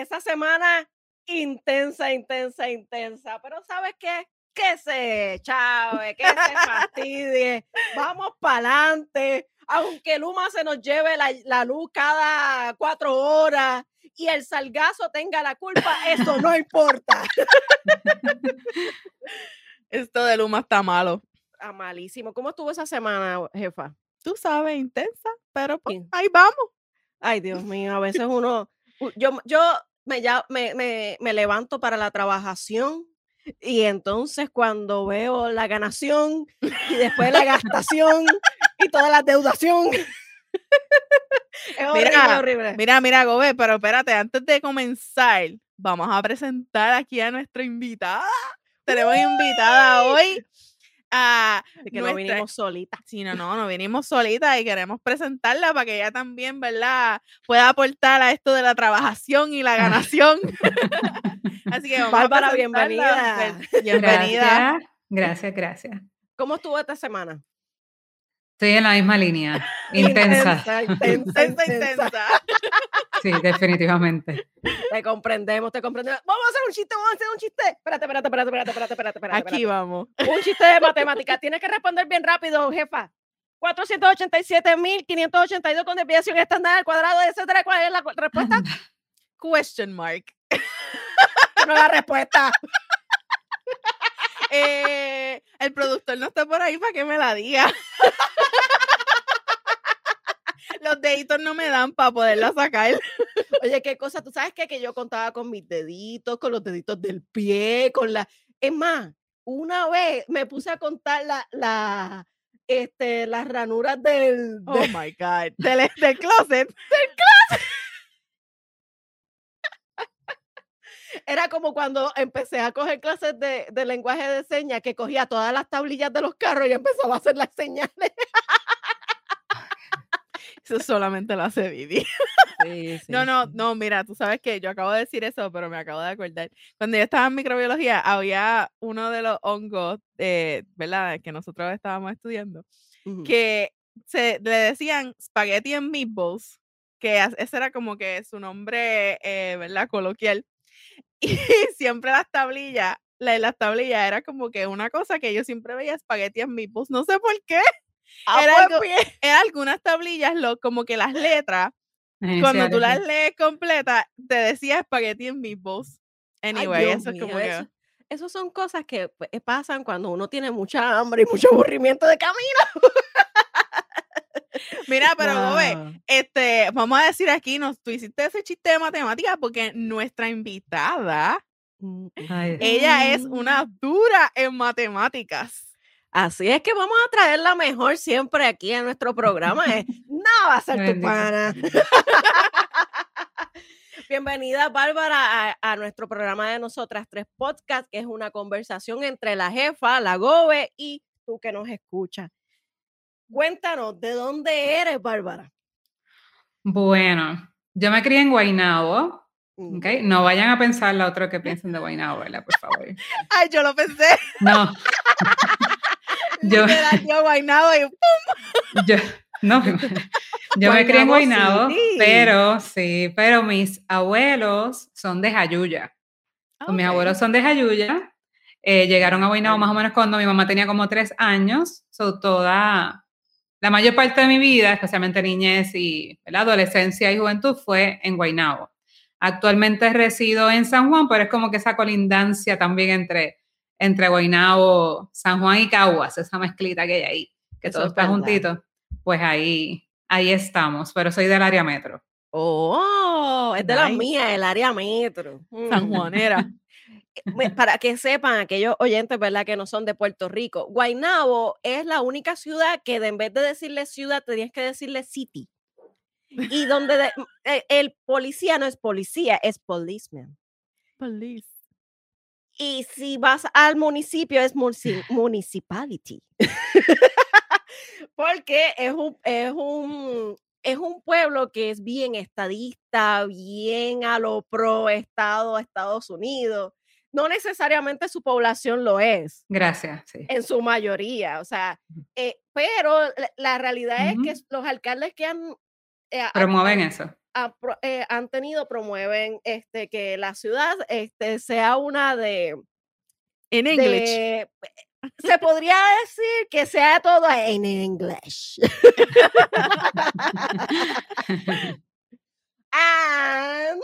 esa semana intensa, intensa, intensa. Pero ¿sabes qué? Que se chave, que se fastidie. Vamos para adelante. Aunque Luma se nos lleve la, la luz cada cuatro horas y el salgazo tenga la culpa, eso no importa. Esto de Luma está malo. Ah, malísimo. ¿Cómo estuvo esa semana, jefa? Tú sabes, intensa, pero pues, ahí vamos. Ay, Dios mío, a veces uno, yo, yo me, ya, me, me, me levanto para la trabajación y entonces cuando veo la ganación y después la gastación y toda la deudación, es horrible, Mira, horrible. Mira, mira, Gobe, pero espérate, antes de comenzar, vamos a presentar aquí a nuestra invitada. Tenemos invitada hoy a De que no nuestra- vinimos solitas. Sí, no, no, no vinimos solitas y queremos presentarla para que ella también, ¿verdad? Pueda aportar a esto de la trabajación y la ganación. Así que vamos Bárbara, a bienvenida. Pues, Bienvenida. Gracias, gracias, gracias. ¿Cómo estuvo esta semana? Estoy en la misma línea, intensa. Intensa, intensa, Intensa. Sí, definitivamente. Te comprendemos, te comprendemos. Vamos a hacer un chiste, vamos a hacer un chiste. Espérate, espérate, espérate, espérate, espérate, espérate, espérate. Aquí espérate. vamos. Un chiste de matemáticas. Tienes que responder bien rápido, jefa. 487.582 con desviación estándar al cuadrado, etcétera. ¿Cuál es la respuesta? Question mark. No la respuesta. Eh, el productor no está por ahí para que me la diga. Los deditos no me dan para poderla sacar. Oye, qué cosa. Tú sabes qué? que yo contaba con mis deditos, con los deditos del pie, con la. Es más, una vez me puse a contar la, la, este, las ranuras del. Oh my God. Del, del closet. Era como cuando empecé a coger clases de, de lenguaje de señas, que cogía todas las tablillas de los carros y empezaba a hacer las señales. Eso solamente lo hace Vivi. No, no, no, mira, tú sabes que yo acabo de decir eso, pero me acabo de acordar. Cuando yo estaba en microbiología, había uno de los hongos, eh, ¿verdad? Que nosotros estábamos estudiando, que se le decían spaghetti and meatballs, que ese era como que su nombre, eh, ¿verdad? Coloquial. Y siempre las tablillas, la, las tablillas era como que una cosa que yo siempre veía spaghetti and meatballs, no sé por qué. Ah, era pues, algo- bien. Eran algunas tablillas, lo, como que las letras cuando tú las lees completa, te decía spaghetti and meatballs. Ay, Anyway, Dios eso es como mío, que. eso- Esas son cosas que pues, pasan cuando uno tiene mucha hambre y mucho aburrimiento de camino. Mira, pero Gobe, Wow. este, vamos a decir aquí, nos, tú hiciste ese chiste de matemáticas porque nuestra invitada, Ay, ella es una dura en matemáticas. Así es que vamos a traer la mejor siempre aquí a nuestro programa. eh. No va a ser tu pana. Bienvenida, Bárbara, a, a nuestro programa de Nosotras Tres Podcast, que es una conversación entre la jefa, la Gobe y tú que nos escuchas. Cuéntanos, ¿de dónde eres, Bárbara? Bueno, yo me crié en Guaynabo, Mm. ¿ok? No vayan a pensar la otra que piensen de Guaynabo, ¿verdad? Por favor. Ay, yo lo pensé. No, Yo- yo guaynabo y yo, no, yo me crié en Guaynabo pero sí, pero mis abuelos son de Jayuya. Mis abuelos son de Jayuya. eh, llegaron a Guaynabo más o menos cuando mi mamá tenía como tres años. So, toda, la mayor parte de mi vida, especialmente niñez y la adolescencia y juventud, fue en Guaynabo. Actualmente resido en San Juan, pero es como que esa colindancia también entre, entre Guaynabo, San Juan y Caguas, esa mezclita que hay ahí, que Eso todo es está verdad. juntito. Pues ahí, ahí estamos, pero soy del área metro. Oh, es de las Nice. mías, el área metro. San Mm. Juanera. Para que sepan aquellos oyentes, ¿verdad? Que no son de Puerto Rico. Guaynabo es la única ciudad que de, en vez de decirle ciudad, tenías que decirle city. Y donde de- eh, el policía no es policía, es policeman. Police. Y si vas al municipio, es munici- municipality. Porque es un, es un, es un pueblo que es bien estadista, bien a lo pro Estado, Estados Unidos. No necesariamente su población lo es, Gracias, sí. en su mayoría. O sea, eh, pero la, la realidad es que los alcaldes que han eh, Promueven eso. a eh, han tenido, promueven este, que la ciudad este, sea una de, En English. de- se podría decir que sea todo en inglés. And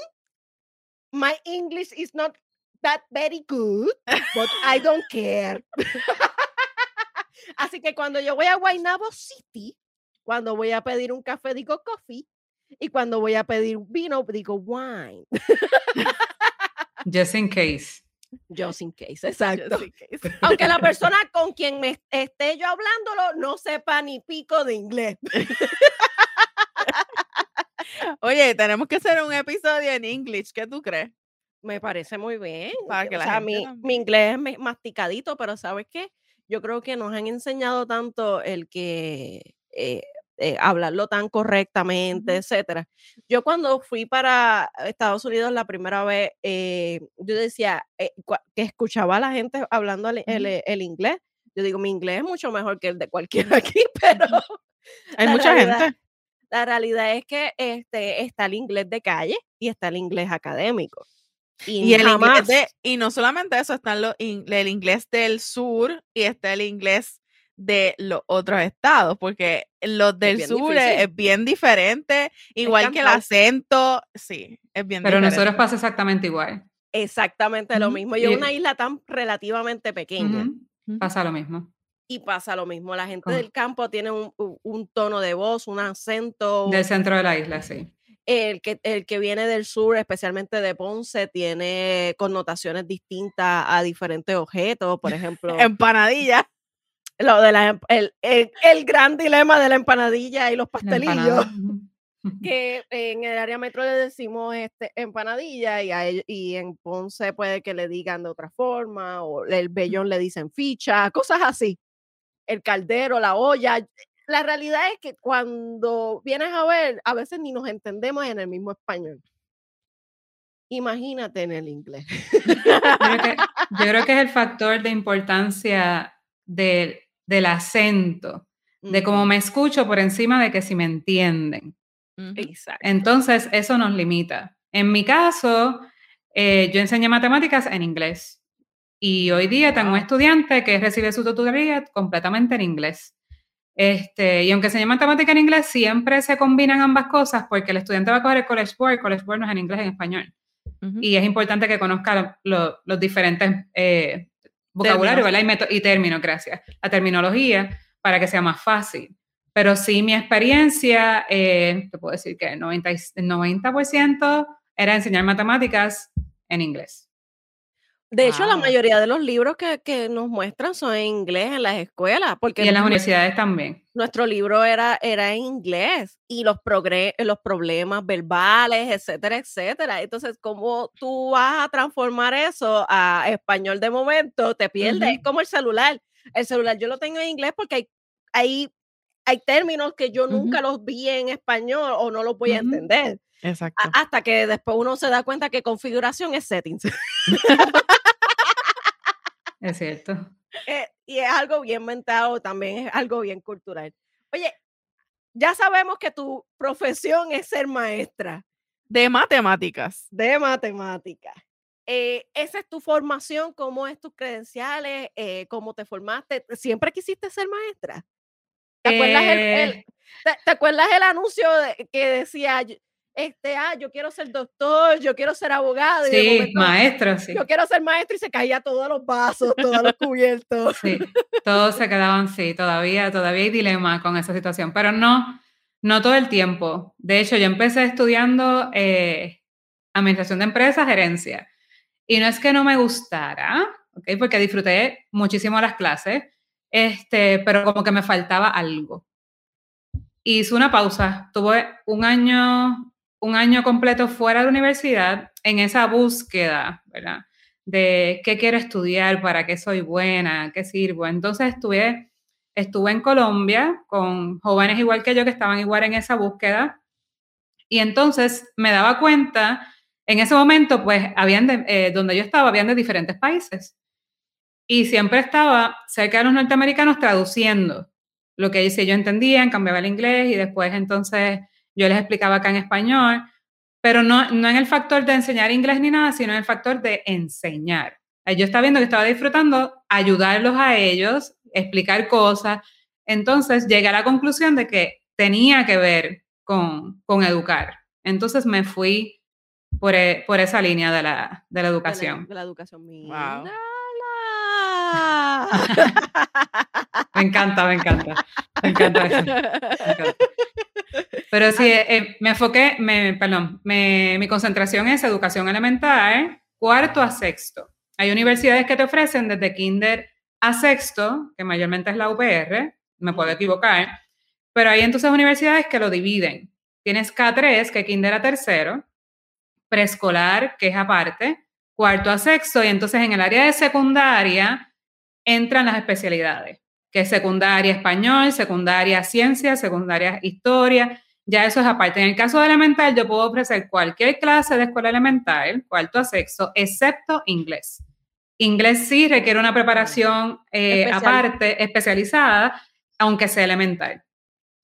my English is not that very good, but I don't care. Así que cuando yo voy a Guaynabo City, cuando voy a pedir un café digo coffee y cuando voy a pedir vino digo wine. Just in case. Just in case, exacto. in case. Aunque la persona con quien me esté yo hablándolo no sepa ni pico de inglés. Oye, tenemos que hacer un episodio en English. ¿Qué tú crees? Me parece muy bien. Para que, que o la sea, mi, mi inglés es masticadito, pero ¿sabes qué? Yo creo que nos han enseñado tanto el que eh, eh, hablarlo tan correctamente, Ujú. etcétera. Yo cuando fui para Estados Unidos la primera vez, eh, yo decía eh, que escuchaba a la gente hablando el, el- Ujú. el inglés. Yo digo, mi inglés es mucho mejor que el de cualquiera aquí, pero Hay mucha realidad- gente. la realidad es que este, está el inglés de calle y está el inglés académico. Y el jamás- inglés de, y no solamente eso, están los in- el inglés del sur y está el inglés de los otros estados, porque los del bien sur es, es bien diferente, igual que el acento, sí, es bien Pero diferente. nosotros pasa exactamente igual. Exactamente lo mismo. Y es y- una isla tan relativamente pequeña. Pasa lo mismo. Y pasa lo mismo. La gente del campo tiene un, un tono de voz, un acento. Del centro de la isla, sí. El que, el que viene del sur, especialmente de Ponce, tiene connotaciones distintas a diferentes objetos. Por ejemplo, Empanadilla. lo de la el, el- el gran dilema de la empanadilla y los pastelillos. que en el área metro le decimos este, empanadilla y, a ellos- y en Ponce puede que le digan de otra forma, o el vellón le dicen ficha, cosas así. El caldero, la olla. La realidad es que cuando vienes a ver, a veces ni nos entendemos en el mismo español. Imagínate en el inglés. Yo creo, que, yo creo que es el factor de importancia del- del acento, de cómo me escucho por encima de que si me entienden. Exacto. Entonces, eso nos limita. En mi caso, eh, yo enseñé matemáticas en inglés y hoy día tengo un estudiante que recibe su tutoría completamente en inglés. Este, y aunque enseñé matemática en inglés, siempre se combinan ambas cosas porque el estudiante va a coger el College Board, el College Board no es en inglés, es en español. Ujú. Y es importante que conozca lo- los diferentes eh, vocabularios ¿verdad? Y, y términos, gracias, la terminología, para que sea más fácil. Pero sí, mi experiencia, eh, te puedo decir que el 90, y- el 90% era enseñar matemáticas en inglés. De hecho, la Wow. mayoría de los libros que, que nos muestran son en inglés en las escuelas, porque Y en las universidades también. nuestro libro era, era en inglés y los, progre- los problemas verbales, etcétera, etcétera. Entonces, ¿cómo tú vas a transformar eso a español de momento? Te pierdes. Es como el celular. El celular yo lo tengo en inglés porque hay, hay, hay términos que yo nunca los vi en español o no los voy a entender. Exacto. Hasta que después uno se da cuenta que configuración es settings. Es cierto. Eh, y es algo bien mental, también es algo bien cultural. Oye, ya sabemos que tu profesión es ser maestra De matemáticas. de matemáticas. Eh, ¿Esa es tu formación? ¿Cómo es tus credenciales? Eh, ¿Cómo te formaste? ¿Siempre quisiste ser maestra? ¿Te acuerdas el, el- te, te acuerdas el anuncio de- que decía, yo- este, ah, yo quiero ser doctor, yo quiero ser abogado? y sí, momento, maestro, sí. Yo quiero ser maestro y se caía todos los vasos, todos los cubiertos. Sí, todos se quedaban, sí, todavía, todavía hay dilema con esa situación, pero no, no todo el tiempo. De hecho, yo empecé estudiando eh, administración de empresas, gerencia, y no es que no me gustara, ¿ok? Porque disfruté muchísimo las clases, este, pero como que me faltaba algo. Hice una pausa, tuve un año, un año completo fuera de universidad en esa búsqueda, de qué quiero estudiar, para qué soy buena, qué sirvo. Entonces estuve, estuve en Colombia con jóvenes igual que yo que estaban igual en esa búsqueda. Y entonces me daba cuenta, en ese momento pues habían de, eh, donde yo estaba, habían de diferentes países. Y siempre estaba cerca de los norteamericanos traduciendo lo que dice yo entendía, cambiaba el inglés y después entonces yo les explicaba acá en español, pero no, no en el factor de enseñar inglés ni nada, sino en el factor de enseñar. Yo estaba viendo que estaba disfrutando ayudarlos a ellos, explicar cosas. Entonces llegué a la conclusión de que tenía que ver con, con educar. Entonces me fui por, e, por esa línea de la, de la educación. De la, educación. Wow. me encanta, me encanta. Me encanta eso. Pero sí, eh, me enfoqué, me, perdón, me, mi concentración es educación elemental, cuarto a sexto. Hay universidades que te ofrecen desde kinder a sexto, que mayormente es la UPR, me puedo equivocar, pero hay entonces universidades que lo dividen. Tienes K3, que kinder a tercero, preescolar, que es aparte, cuarto a sexto, y entonces en el área de secundaria entran las especialidades, que es secundaria español, secundaria ciencia, secundaria historia, ya eso es aparte. En el caso de elemental, yo puedo ofrecer cualquier clase de escuela elemental, cuarto a sexto, excepto inglés. Inglés sí requiere una preparación eh, aparte, especializada, aunque sea elemental.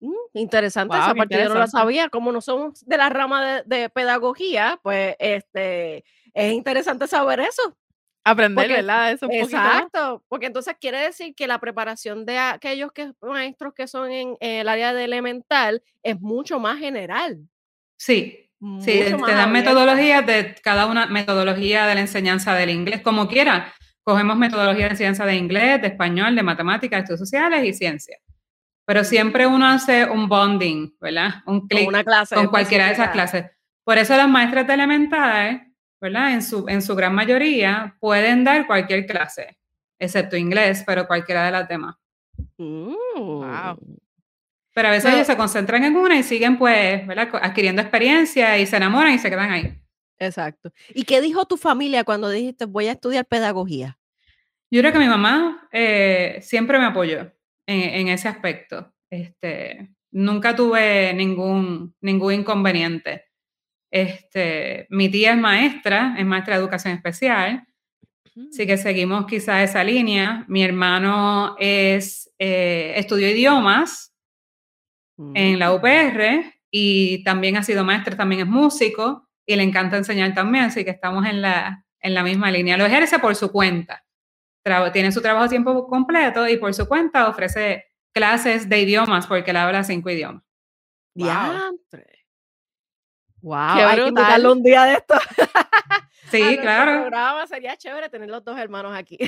Mm, interesante esa parte, yo no la sabía. Como no somos de la rama de, pedagogía, pues este, es interesante saber eso. Aprender, ¿verdad? Eso un exacto, porque entonces quiere decir que la preparación de aquellos que, maestros que son en, el área de elemental es mucho más general. Sí, sí, te dan metodologías de cada una, metodología de la enseñanza del inglés, como quiera. Cogemos metodología de enseñanza de inglés, de español, de matemáticas, estudios sociales y ciencia. Pero siempre uno hace un bonding, ¿verdad? Un clic con, con cualquiera de esas clases. Por eso las maestras de elementales ¿verdad? En su, en su gran mayoría pueden dar cualquier clase, excepto inglés, pero cualquiera de las demás. wow. Pero a veces ellos se concentran en una y siguen, pues, ¿verdad? Adquiriendo experiencia y se enamoran y se quedan ahí. Exacto. ¿Y qué dijo tu familia cuando dijiste voy a estudiar pedagogía? Yo creo que mi mamá eh, siempre me apoyó en, en, ese aspecto. Este, nunca tuve ningún, ningún inconveniente. Este, mi tía es maestra, es maestra de educación especial, así que seguimos quizá esa línea. Mi hermano es, eh, estudió idiomas en la mm. UPR y también ha sido maestro, también es músico y le encanta enseñar también, así que estamos en la, en la misma línea. Lo ejerce por su cuenta. tiene su trabajo a tiempo completo y por su cuenta ofrece clases de idiomas porque él habla cinco idiomas. Wow. Wow, hay que invitarlo un día de esto. Sí, claro. programa sería chévere tener los dos hermanos aquí.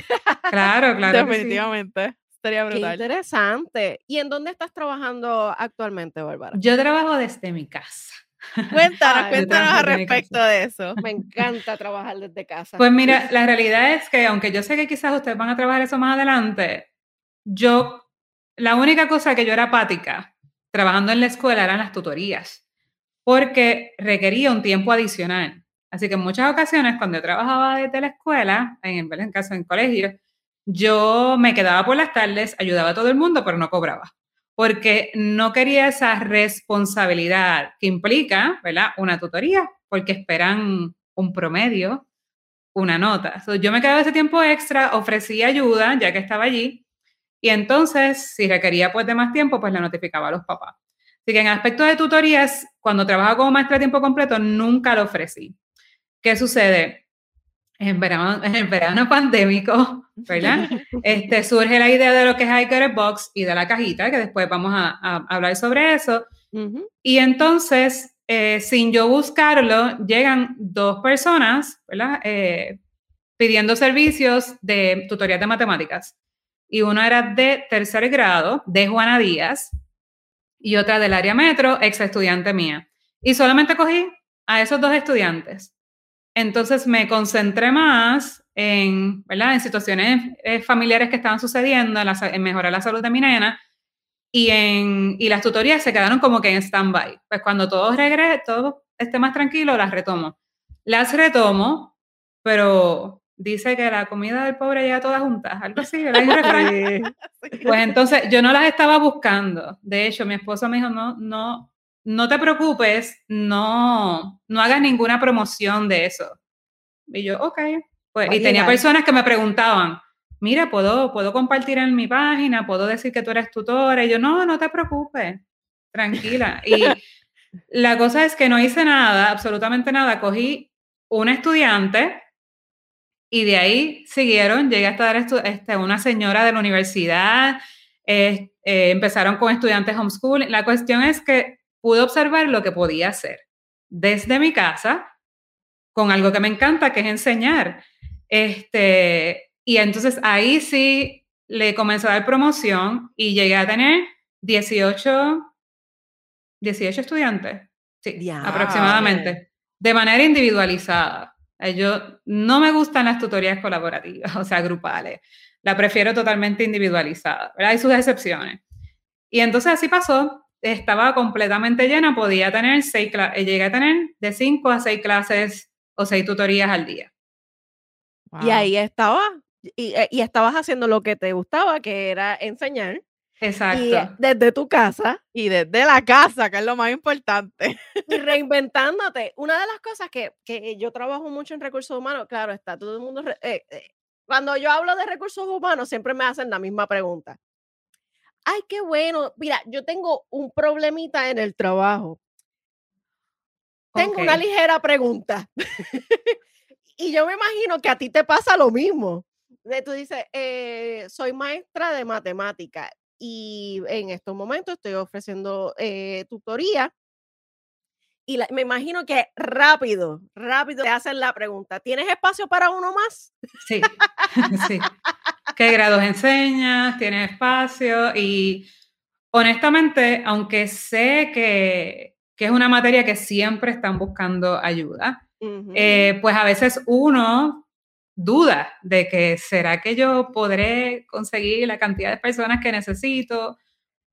Claro, claro. Definitivamente. Sería brutal. Qué interesante. ¿Y en dónde estás trabajando actualmente, Bárbara? Yo trabajo desde mi casa. Cuéntanos, cuéntanos al respecto de eso. Me encanta trabajar desde casa. Pues mira, la realidad es que aunque yo sé que quizás ustedes van a trabajar eso más adelante, yo, la única cosa que yo era apática trabajando en la escuela eran las tutorías porque requería un tiempo adicional. Así que en muchas ocasiones, cuando yo trabajaba desde la escuela, en, en caso en colegio, yo me quedaba por las tardes, ayudaba a todo el mundo, pero no cobraba, porque no quería esa responsabilidad que implica, ¿verdad? Una tutoría, porque esperan un promedio, una nota. yo me quedaba ese tiempo extra, ofrecía ayuda, ya que estaba allí, y entonces, si requería pues de más tiempo, pues le notificaba a los papás. Así que en aspecto de tutorías, cuando trabajaba como maestra a tiempo completo, nunca lo ofrecí. ¿Qué sucede? En verano, en el verano pandémico, ¿verdad? Este, surge la idea de lo que es iCare Box y de la cajita, que después vamos a, hablar sobre eso. Y entonces, eh, sin yo buscarlo, llegan dos personas, ¿verdad? Eh, pidiendo servicios de tutorías de matemáticas. Y uno era de tercer grado, de Juana Díaz, y otra del área metro, ex estudiante mía. Y solamente cogí a esos dos estudiantes. Entonces me concentré más en, ¿verdad? en situaciones eh, familiares que estaban sucediendo, en, mejorar la salud de mi nena, y, en, y las tutorías se quedaron como que en stand-by. Pues cuando todo regrese, todo esté más tranquilo, las retomo. Las retomo, pero dice que la comida del pobre llega todas juntas, algo así, ¿verdad? Pues entonces yo no las estaba buscando. De hecho, mi esposo me dijo, no, no, no te preocupes, no, no hagas ninguna promoción de eso. Y yo, ok. Pues, y tenía personas que me preguntaban, mira, ¿puedo, ¿puedo compartir en mi página? ¿Puedo decir que tú eres tutora? Y yo, no, no te preocupes, tranquila. Y La cosa es que no hice nada, absolutamente nada. Cogí una estudiante y de ahí siguieron, llegué a estar este, una señora de la universidad, eh, eh, empezaron con estudiantes homeschooling. La cuestión es que pude observar lo que podía hacer desde mi casa con algo que me encanta, que es enseñar. Este, y entonces ahí sí le comencé a dar promoción y llegué a tener 18, 18 estudiantes, sí, aproximadamente, de manera individualizada. Eh, yo no me gustan las tutorías colaborativas, o sea, grupales. La prefiero totalmente individualizada, ¿verdad? Hay sus excepciones. Y entonces así pasó. Estaba completamente llena, podía tener seis clases, eh, llegué a tener de cinco a seis clases o seis tutorías al día. Y ahí estaba, y, eh, y, estabas haciendo lo que te gustaba, que era enseñar. Exacto. Y desde tu casa. Y desde la casa, que es lo más importante. Y reinventándote. Una de las cosas que, que yo trabajo mucho en recursos humanos, claro, está todo el mundo. Eh, eh, cuando yo hablo de recursos humanos, siempre me hacen la misma pregunta. Ay, qué bueno. Mira, yo tengo un problemita en el trabajo. Tengo una ligera pregunta. y yo me imagino que a ti te pasa lo mismo. Tú dices, eh, soy maestra de matemática y en estos momentos estoy ofreciendo eh, tutoría. Y me imagino que rápido, rápido te hacen la pregunta, ¿tienes espacio para uno más? Sí, sí. ¿Qué grados enseñas? ¿Tienes espacio? Y honestamente, aunque sé que, que es una materia que siempre están buscando ayuda, eh, pues a veces uno duda de que será que yo podré conseguir la cantidad de personas que necesito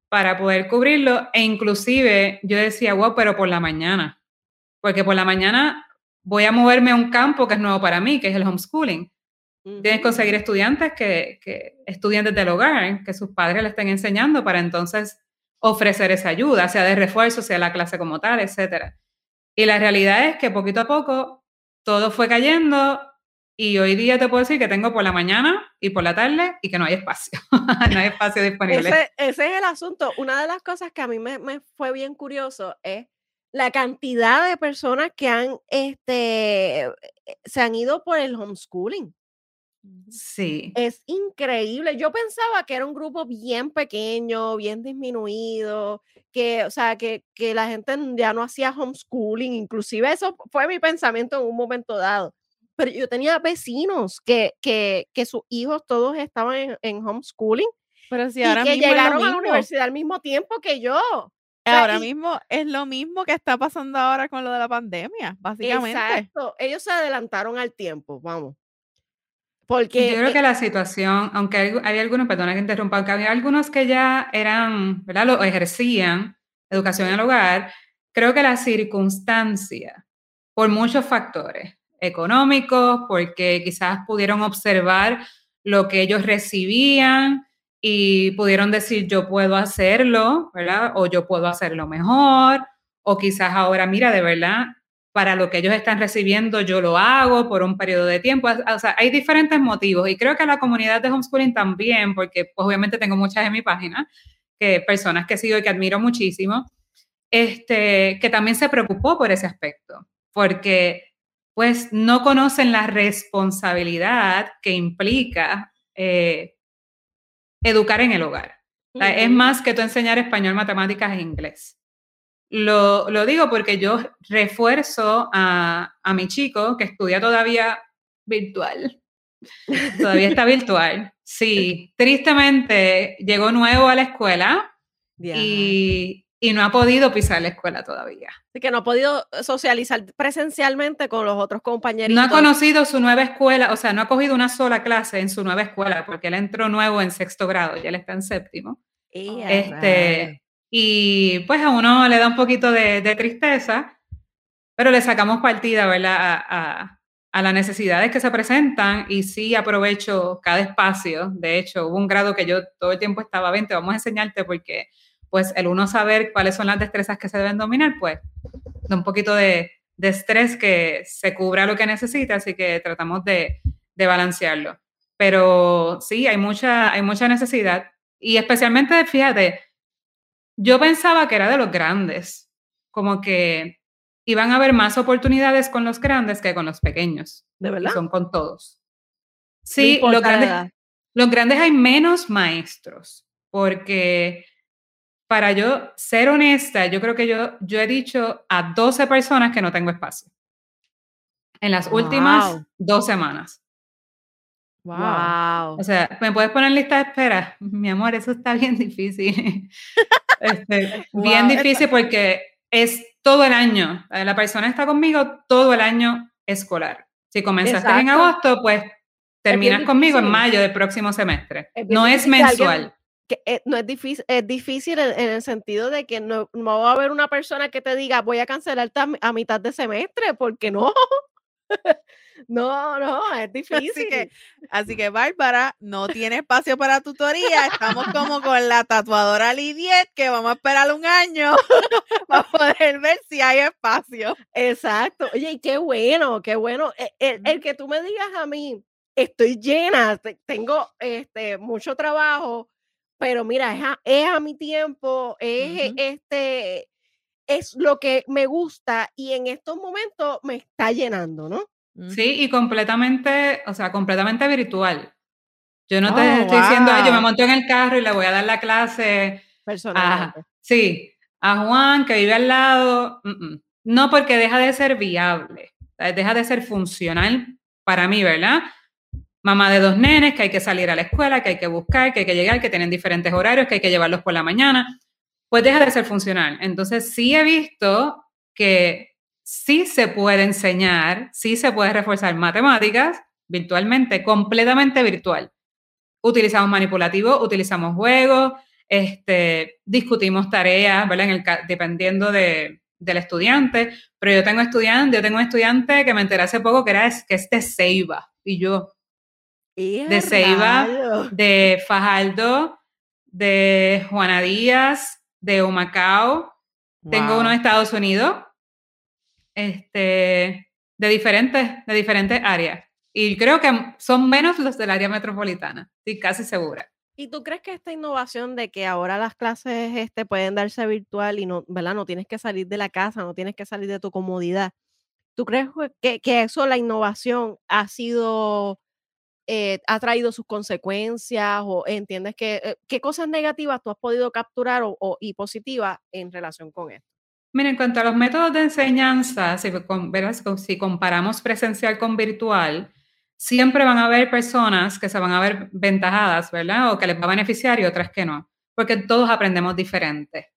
para poder cubrirlo. E inclusive yo decía, wow, pero por la mañana, porque por la mañana voy a moverme a un campo que es nuevo para mí, que es el homeschooling. Tienes que conseguir estudiantes que, que estudien desde el hogar, que sus padres le estén enseñando para entonces ofrecer esa ayuda, sea de refuerzo, sea la clase como tal, etc. Y la realidad es que poquito a poco todo fue cayendo, y hoy día te puedo decir que tengo por la mañana y por la tarde y que no hay espacio. no hay espacio disponible. Ese, ese, es el asunto. Una de las cosas que a mí me, me, fue bien curioso es la cantidad de personas que han, este, se han ido por el homeschooling. Sí. Es increíble. Yo pensaba que era un grupo bien pequeño, bien disminuido, que, o sea, que, que la gente ya no hacía homeschooling. Inclusive eso fue mi pensamiento en un momento dado pero yo tenía vecinos que, que, que sus hijos todos estaban en, homeschooling. Pero si ahora y que llegaron a la universidad al mismo tiempo que yo. ahora mismo es lo mismo que está pasando ahora con lo de la pandemia, básicamente. Exacto, ellos se adelantaron al tiempo, vamos. Porque yo creo eh que la situación, aunque hay, hay, algunos, perdona que interrumpa, aunque había algunos que ya eran, ¿verdad? Lo ejercían educación en el hogar, creo que la circunstancia, por muchos factores, económicos, porque quizás pudieron observar lo que ellos recibían y pudieron decir yo puedo hacerlo, ¿verdad? O yo puedo hacerlo mejor, o quizás ahora, mira, de verdad, para lo que ellos están recibiendo yo lo hago por un periodo de tiempo. O sea, hay diferentes motivos y creo que la comunidad de homeschooling también, porque pues obviamente tengo muchas en mi página, que personas que sigo y que admiro muchísimo, este, que también se preocupó por ese aspecto, porque pues no conocen la responsabilidad que implica eh, educar en el hogar. Es más que tú enseñar español, matemáticas e inglés. Lo, digo porque yo refuerzo a, a, mi chico que estudia todavía virtual. Todavía está virtual. Sí, tristemente llegó nuevo a la escuela y, y no ha podido pisar la escuela todavía. Así que no ha podido socializar presencialmente con los otros compañeros. No ha conocido su nueva escuela, o sea, no ha cogido una sola clase en su nueva escuela, porque él entró nuevo en sexto grado, ya él está en séptimo. este, y pues a uno le da un poquito de, tristeza, pero le sacamos partida, ¿verdad? A, a, las necesidades que se presentan y sí aprovecho cada espacio. De hecho, hubo un grado que yo todo el tiempo estaba, vente, vamos a enseñarte porque pues el uno saber cuáles son las destrezas que se deben dominar, pues da un poquito de, estrés que se cubra lo que necesita, así que tratamos de, balancearlo. Pero sí, hay mucha, hay mucha necesidad y especialmente, fíjate, yo pensaba que era de los grandes, como que iban a haber más oportunidades con los grandes que con los pequeños. ¿De Y verdad? son con todos. Sí, los grandes, los grandes hay menos maestros, porque para yo ser honesta, yo creo que yo, yo he dicho a 12 personas que no tengo espacio. En las últimas Wow. dos semanas. Wow. Wow. O sea, ¿me puedes poner en lista de espera? Mi amor, eso está bien difícil. Este, Bien Wow. difícil porque es todo el año. Eh, La persona está conmigo todo el año escolar. Si comenzaste en Exacto. agosto, pues terminas conmigo en mayo del próximo semestre. Es bien No es mensual. Que eh, no es difícil, es difícil en, en el sentido de que no, no va a haber una persona que te diga voy a cancelarte a, a mitad de semestre, porque no. no, no, es difícil. Así que, así que Bárbara no tiene espacio para tutoría. Estamos como con la tatuadora Lidiet, que vamos a esperar un año para poder ver si hay espacio. Exacto. Oye, y qué bueno, qué bueno. E- El, el que tú me digas a mí, estoy llena, te- tengo este, mucho trabajo, pero mira, es a, es a mi tiempo, es eh, Ujú. este, es lo que me gusta y en estos momentos me está llenando, ¿no? Sí, y completamente, o sea, completamente virtual. Yo no te Oh, estoy diciendo, "Ay, yo me wow. monto en el carro y le voy a dar la clase Personalmente. a, sí, a Juan que vive al lado. Mm, mm. No, porque deja de ser viable, ¿sabes? deja de ser funcional para mí, ¿verdad? Mamá de dos nenes, que hay que salir a la escuela, que hay que buscar, que hay que llegar, que tienen diferentes horarios, que hay que llevarlos por la mañana, pues deja de ser funcional. Entonces sí he visto que sí se puede enseñar, sí se puede reforzar matemáticas virtualmente, completamente virtual. Utilizamos manipulativo, utilizamos juegos, este, discutimos tareas, ¿verdad? En el, dependiendo de, del estudiante, pero yo tengo estudiante, yo tengo un estudiante que me enteré hace poco que era que es de Ceiba, y yo, ¡Ea, de Ceiba, rayos! de Fajardo, de Juana Díaz, de Humacao, tengo uno de Wow. Estados Unidos, este, de diferentes, de diferentes áreas. Y creo que son menos los del área metropolitana, estoy casi segura. ¿Y tú crees que esta innovación de que ahora las clases este, pueden darse virtual y no, ¿verdad? no tienes que salir de la casa, no tienes que salir de tu comodidad? ¿Tú crees que, que eso, la innovación, ha sido, eh, ha traído sus consecuencias o entiendes que, eh, qué cosas negativas tú has podido capturar o, o- y positivas en relación con esto? Mira, en cuanto a los métodos de enseñanza, si, con-. Si- comparamos presencial con virtual, siempre van a haber personas que se van a ver ventajadas, ¿verdad? O que les va a beneficiar y otras que no, porque todos aprendemos diferente.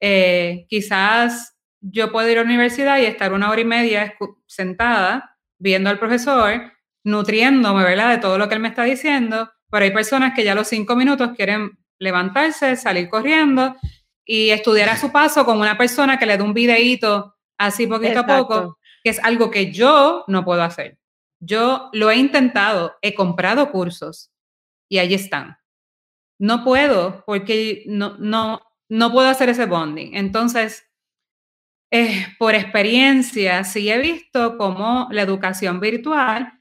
Eh, quizás yo puedo ir a la universidad y estar una hora y media sentada viendo al profesor, nutriéndome, ¿verdad? De todo lo que él me está diciendo, pero hay personas que ya a los cinco minutos quieren levantarse, salir corriendo y estudiar a su paso con una persona que le dé un videíto así poquito a poco, que es algo que yo no puedo hacer. Yo lo he intentado, he comprado cursos y ahí están. No puedo porque no, no, no puedo hacer ese bonding. Entonces, eh, por experiencia, sí he visto cómo la educación virtual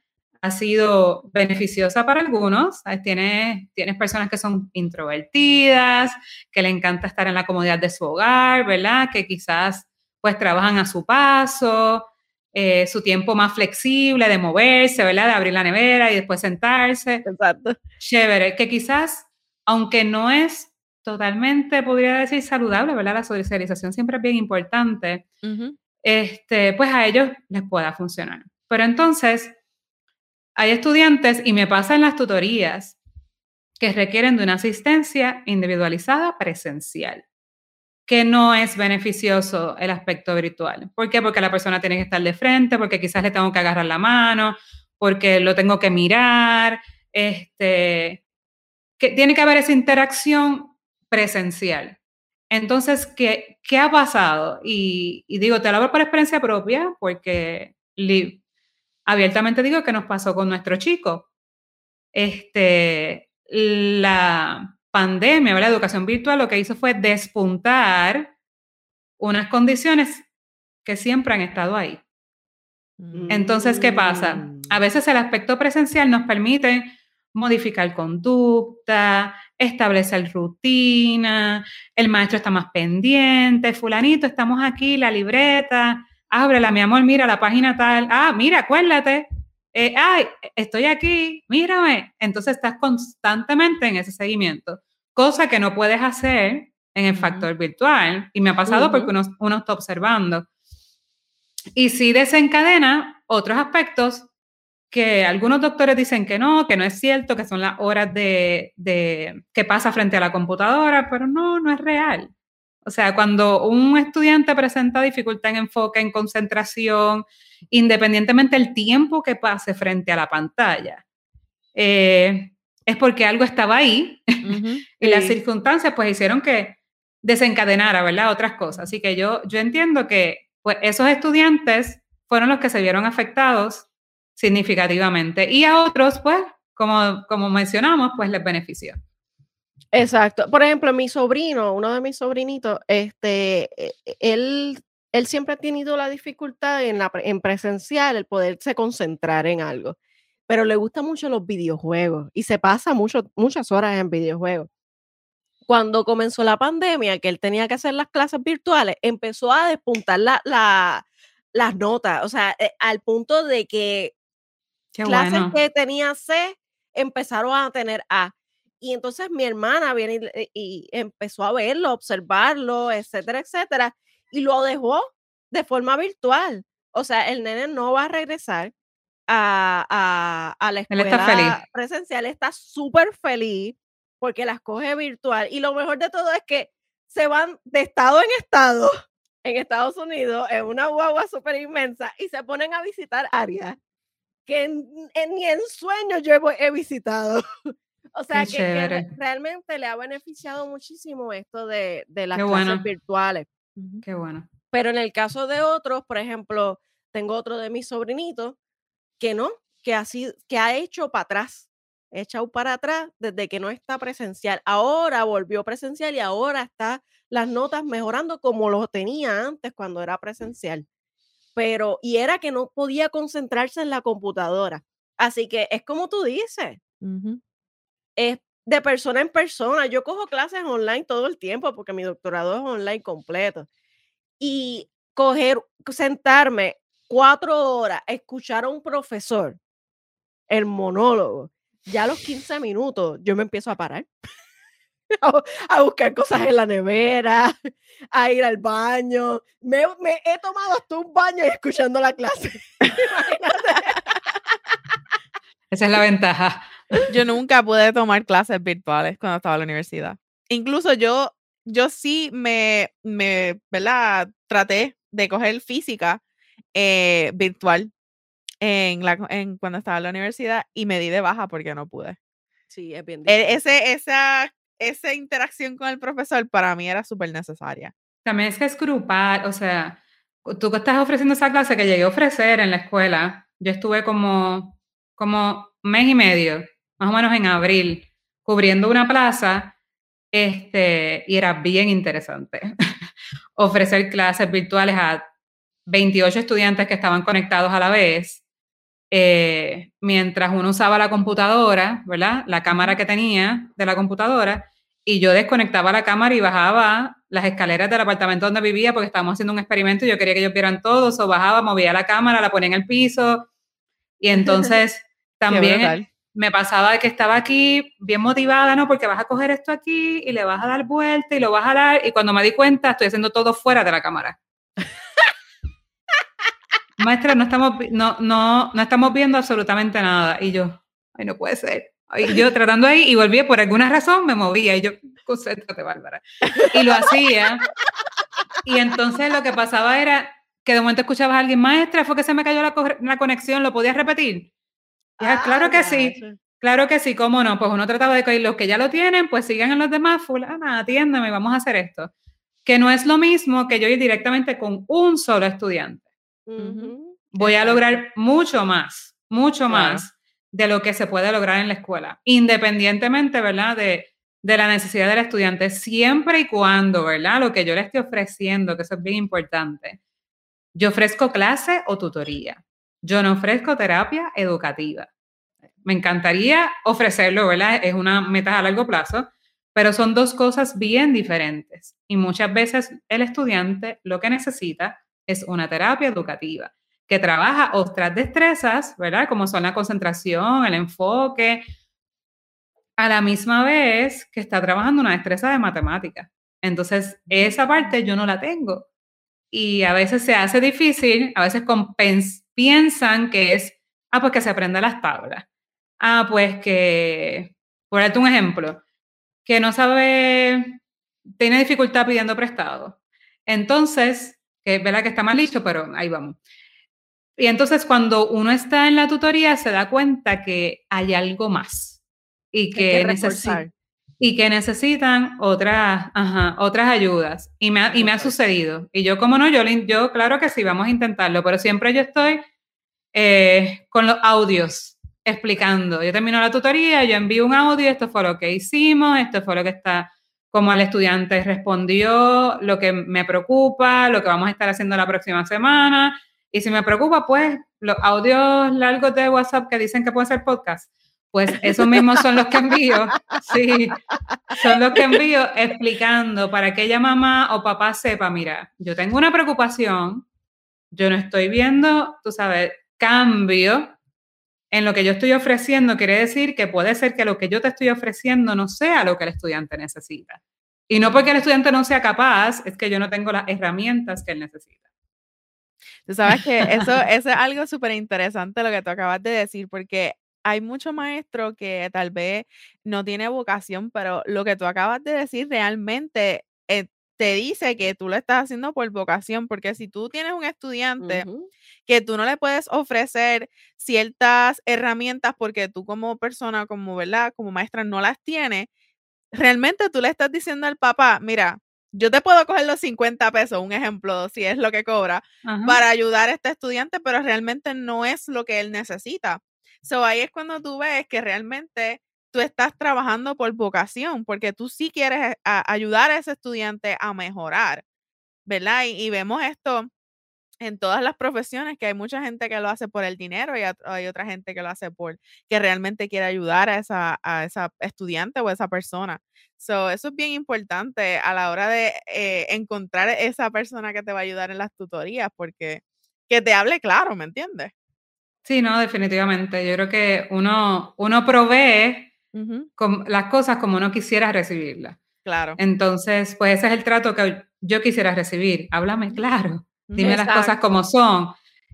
ha sido beneficiosa para algunos. ¿sabes? Tienes, tienes personas que son introvertidas, que le encanta estar en la comodidad de su hogar, ¿verdad? Que quizás pues trabajan a su paso, eh, su tiempo más flexible de moverse, ¿verdad? De abrir la nevera y después sentarse. Exacto. Chévere, que quizás, aunque no es totalmente, podría decir, saludable, ¿verdad? La socialización siempre es bien importante, Ujú. este, pues a ellos les pueda funcionar. Pero entonces, hay estudiantes, y me pasa en las tutorías, que requieren de una asistencia individualizada presencial, que no es beneficioso el aspecto virtual. ¿Por qué? Porque la persona tiene que estar de frente, porque quizás le tengo que agarrar la mano, porque lo tengo que mirar, este, que tiene que haber esa interacción presencial. Entonces, ¿qué, qué ha pasado? Y, digo, te lo hablo por experiencia propia, porque abiertamente digo que nos pasó con nuestro chico. Este, la pandemia, ¿verdad? la educación virtual lo que hizo fue despuntar unas condiciones que siempre han estado ahí. Entonces, ¿qué pasa? A veces el aspecto presencial nos permite modificar conducta, establecer rutina, el maestro está más pendiente, fulanito, estamos aquí, la libreta, ábrela, mi amor, mira la página tal, ah, mira, acuérdate, eh, ay, estoy aquí, mírame. Entonces estás constantemente en ese seguimiento, cosa que no puedes hacer en el factor virtual. Y me ha pasado porque uno, uno, está observando. Y sí desencadena otros aspectos que algunos doctores dicen que no, que no es cierto, que son las horas de, de que pasa frente a la computadora, pero no, no es real. O sea, cuando un estudiante presenta dificultad en enfoque, en concentración, independientemente del tiempo que pase frente a la pantalla, eh, es porque algo estaba ahí y las circunstancias pues hicieron que desencadenara, ¿verdad? Otras cosas. Así que yo, yo entiendo que pues, esos estudiantes fueron los que se vieron afectados significativamente y a otros, pues, como, como mencionamos, pues les benefició. Exacto. Por ejemplo, mi sobrino, uno de mis sobrinitos, este, e, e, él él siempre ha tenido la dificultad en, la, en presencial, el poderse concentrar en algo, pero le gustan mucho los videojuegos y se pasa mucho, muchas horas en videojuegos. Cuando comenzó la pandemia, que él tenía que hacer las clases virtuales, empezó a despuntar la, las notas, o sea, eh, al punto de que clases que tenía C empezaron a tener A. Y entonces mi hermana viene y, y, empezó a verlo, observarlo, etcétera, etcétera y lo dejó de forma virtual. O sea, el nene no va a regresar a, a, la escuela presencial, está súper feliz porque las coge virtual. Y lo mejor de todo es que se van de estado en estado en Estados Unidos en una guagua súper inmensa y se ponen a visitar áreas que ni en sueños yo he, visitado. o sea, que, realmente le ha beneficiado muchísimo esto de, de las clases virtuales. Qué bueno. Pero en el caso de otros, por ejemplo, tengo otro de mis sobrinitos que no, que, así, que ha hecho para atrás, echado para atrás desde que no está presencial. Ahora volvió presencial y ahora está las notas mejorando como lo tenía antes cuando era presencial. Pero, y era que no podía concentrarse en la computadora. Así que es como tú dices. Es de persona en persona. Yo cojo clases online todo el tiempo porque mi doctorado es online completo. Y coger, sentarme cuatro horas, escuchar a un profesor, el monólogo, ya a los 15 minutos yo me empiezo a parar. a, buscar cosas en la nevera, a ir al baño. Me, he tomado hasta un baño escuchando la clase. Esa es la ventaja. Yo nunca pude tomar clases virtuales cuando estaba en la universidad. Incluso yo, yo sí me, me ¿verdad? Traté de coger física eh, virtual en la, en, cuando estaba en la universidad y me di de baja porque no pude. Sí, es bien e, ese, esa, esa interacción con el profesor para mí era súper necesaria. También es que es grupal, o sea, tú que estás ofreciendo esa clase que llegué a ofrecer en la escuela, yo estuve como, como mes y medio más o menos en abril, cubriendo una plaza, este, y era bien interesante ofrecer clases virtuales a 28 estudiantes que estaban conectados a la vez, eh, mientras uno usaba la computadora, ¿verdad? La cámara que tenía de la computadora, y yo desconectaba la cámara y bajaba las escaleras del apartamento donde vivía porque estábamos haciendo un experimento y yo quería que ellos vieran todo, o bajaba, movía la cámara, la ponía en el piso, y entonces también me pasaba que estaba aquí bien motivada, ¿no? Porque vas a coger esto aquí y le vas a dar vuelta y lo vas a dar y cuando me di cuenta estoy haciendo todo fuera de la cámara. Maestra, no estamos, no, no, no estamos viendo absolutamente nada. Y yo, ay, no puede ser. Y yo tratando ahí y volví, por alguna razón me movía y yo, concéntrate, Bárbara. Y lo hacía. Y entonces lo que pasaba era que de momento escuchabas a alguien, maestra, fue que se me cayó la, la conexión, ¿lo podías repetir? Claro que sí. Claro que sí, cómo no. Pues uno trataba de que los que ya lo tienen, pues sigan en los demás, fulana, atiéndame, vamos a hacer esto. Que no es lo mismo que yo ir directamente con un solo estudiante. Voy a lograr mucho más, mucho más de lo que se puede lograr en la escuela, independientemente, ¿verdad? De, de la necesidad del estudiante, siempre y cuando, ¿verdad? Lo que yo le estoy ofreciendo, que eso es bien importante. Yo ofrezco clase o tutoría. Yo no ofrezco terapia educativa. Me encantaría ofrecerlo, ¿verdad? Es una meta a largo plazo, pero son dos cosas bien diferentes. Y muchas veces el estudiante lo que necesita es una terapia educativa que trabaja otras destrezas, ¿verdad? Como son la concentración, el enfoque, a la misma vez que está trabajando una destreza de matemática. Entonces, esa parte yo no la tengo. Y a veces se hace difícil, a veces piensan que es, ah, pues que se aprenda las tablas. Ah, pues que, por darte un ejemplo, que no sabe, tiene dificultad pidiendo prestado. Entonces, que es verdad que está mal dicho, pero ahí vamos. Y entonces cuando uno está en la tutoría se da cuenta que hay algo más y que, necesitan y que necesitan otras, otras ayudas. Y me, ha, y me ha sucedido. Y yo, como no, yo, yo claro que sí, vamos a intentarlo, pero siempre yo estoy eh, con los audios explicando. Yo termino la tutoría, yo envío un audio, esto fue lo que hicimos, esto fue lo que está, como el estudiante respondió, lo que me preocupa, lo que vamos a estar haciendo la próxima semana. Y si me preocupa, pues los audios largos de WhatsApp que dicen que puede ser podcast, pues esos mismos son los que envío, sí, son los que envío explicando para que ella mamá o papá sepa, mira, yo tengo una preocupación, yo no estoy viendo, tú sabes, cambio en lo que yo estoy ofreciendo, quiere decir que puede ser que lo que yo te estoy ofreciendo no sea lo que el estudiante necesita. Y no porque el estudiante no sea capaz, es que yo no tengo las herramientas que él necesita. Tú sabes que eso, es algo súper interesante lo que tú acabas de decir, porque hay mucho maestro que tal vez no tiene vocación, pero lo que tú acabas de decir realmente eh, te dice que tú lo estás haciendo por vocación, porque si tú tienes un estudiante que tú no le puedes ofrecer ciertas herramientas porque tú como persona, como, ¿verdad? Como maestra no las tienes, realmente tú le estás diciendo al papá, mira, yo te puedo coger los 50 pesos, un ejemplo, si es lo que cobra, para ayudar a este estudiante, pero realmente no es lo que él necesita. So ahí es cuando tú ves que realmente tú estás trabajando por vocación, porque tú sí quieres ayudar a ese estudiante a mejorar, ¿verdad? Y, vemos esto en todas las profesiones, que hay mucha gente que lo hace por el dinero y hay otra gente que lo hace por que realmente quiere ayudar a esa, a esa estudiante o a esa persona. So, eso es bien importante a la hora de eh, encontrar esa persona que te va a ayudar en las tutorías, porque que te hable claro, ¿me entiendes? Sí, no, definitivamente. Yo creo que uno, uno provee las cosas como uno quisiera recibirlas. Claro. Entonces, pues ese es el trato que yo quisiera recibir. Háblame claro, dime las cosas como son.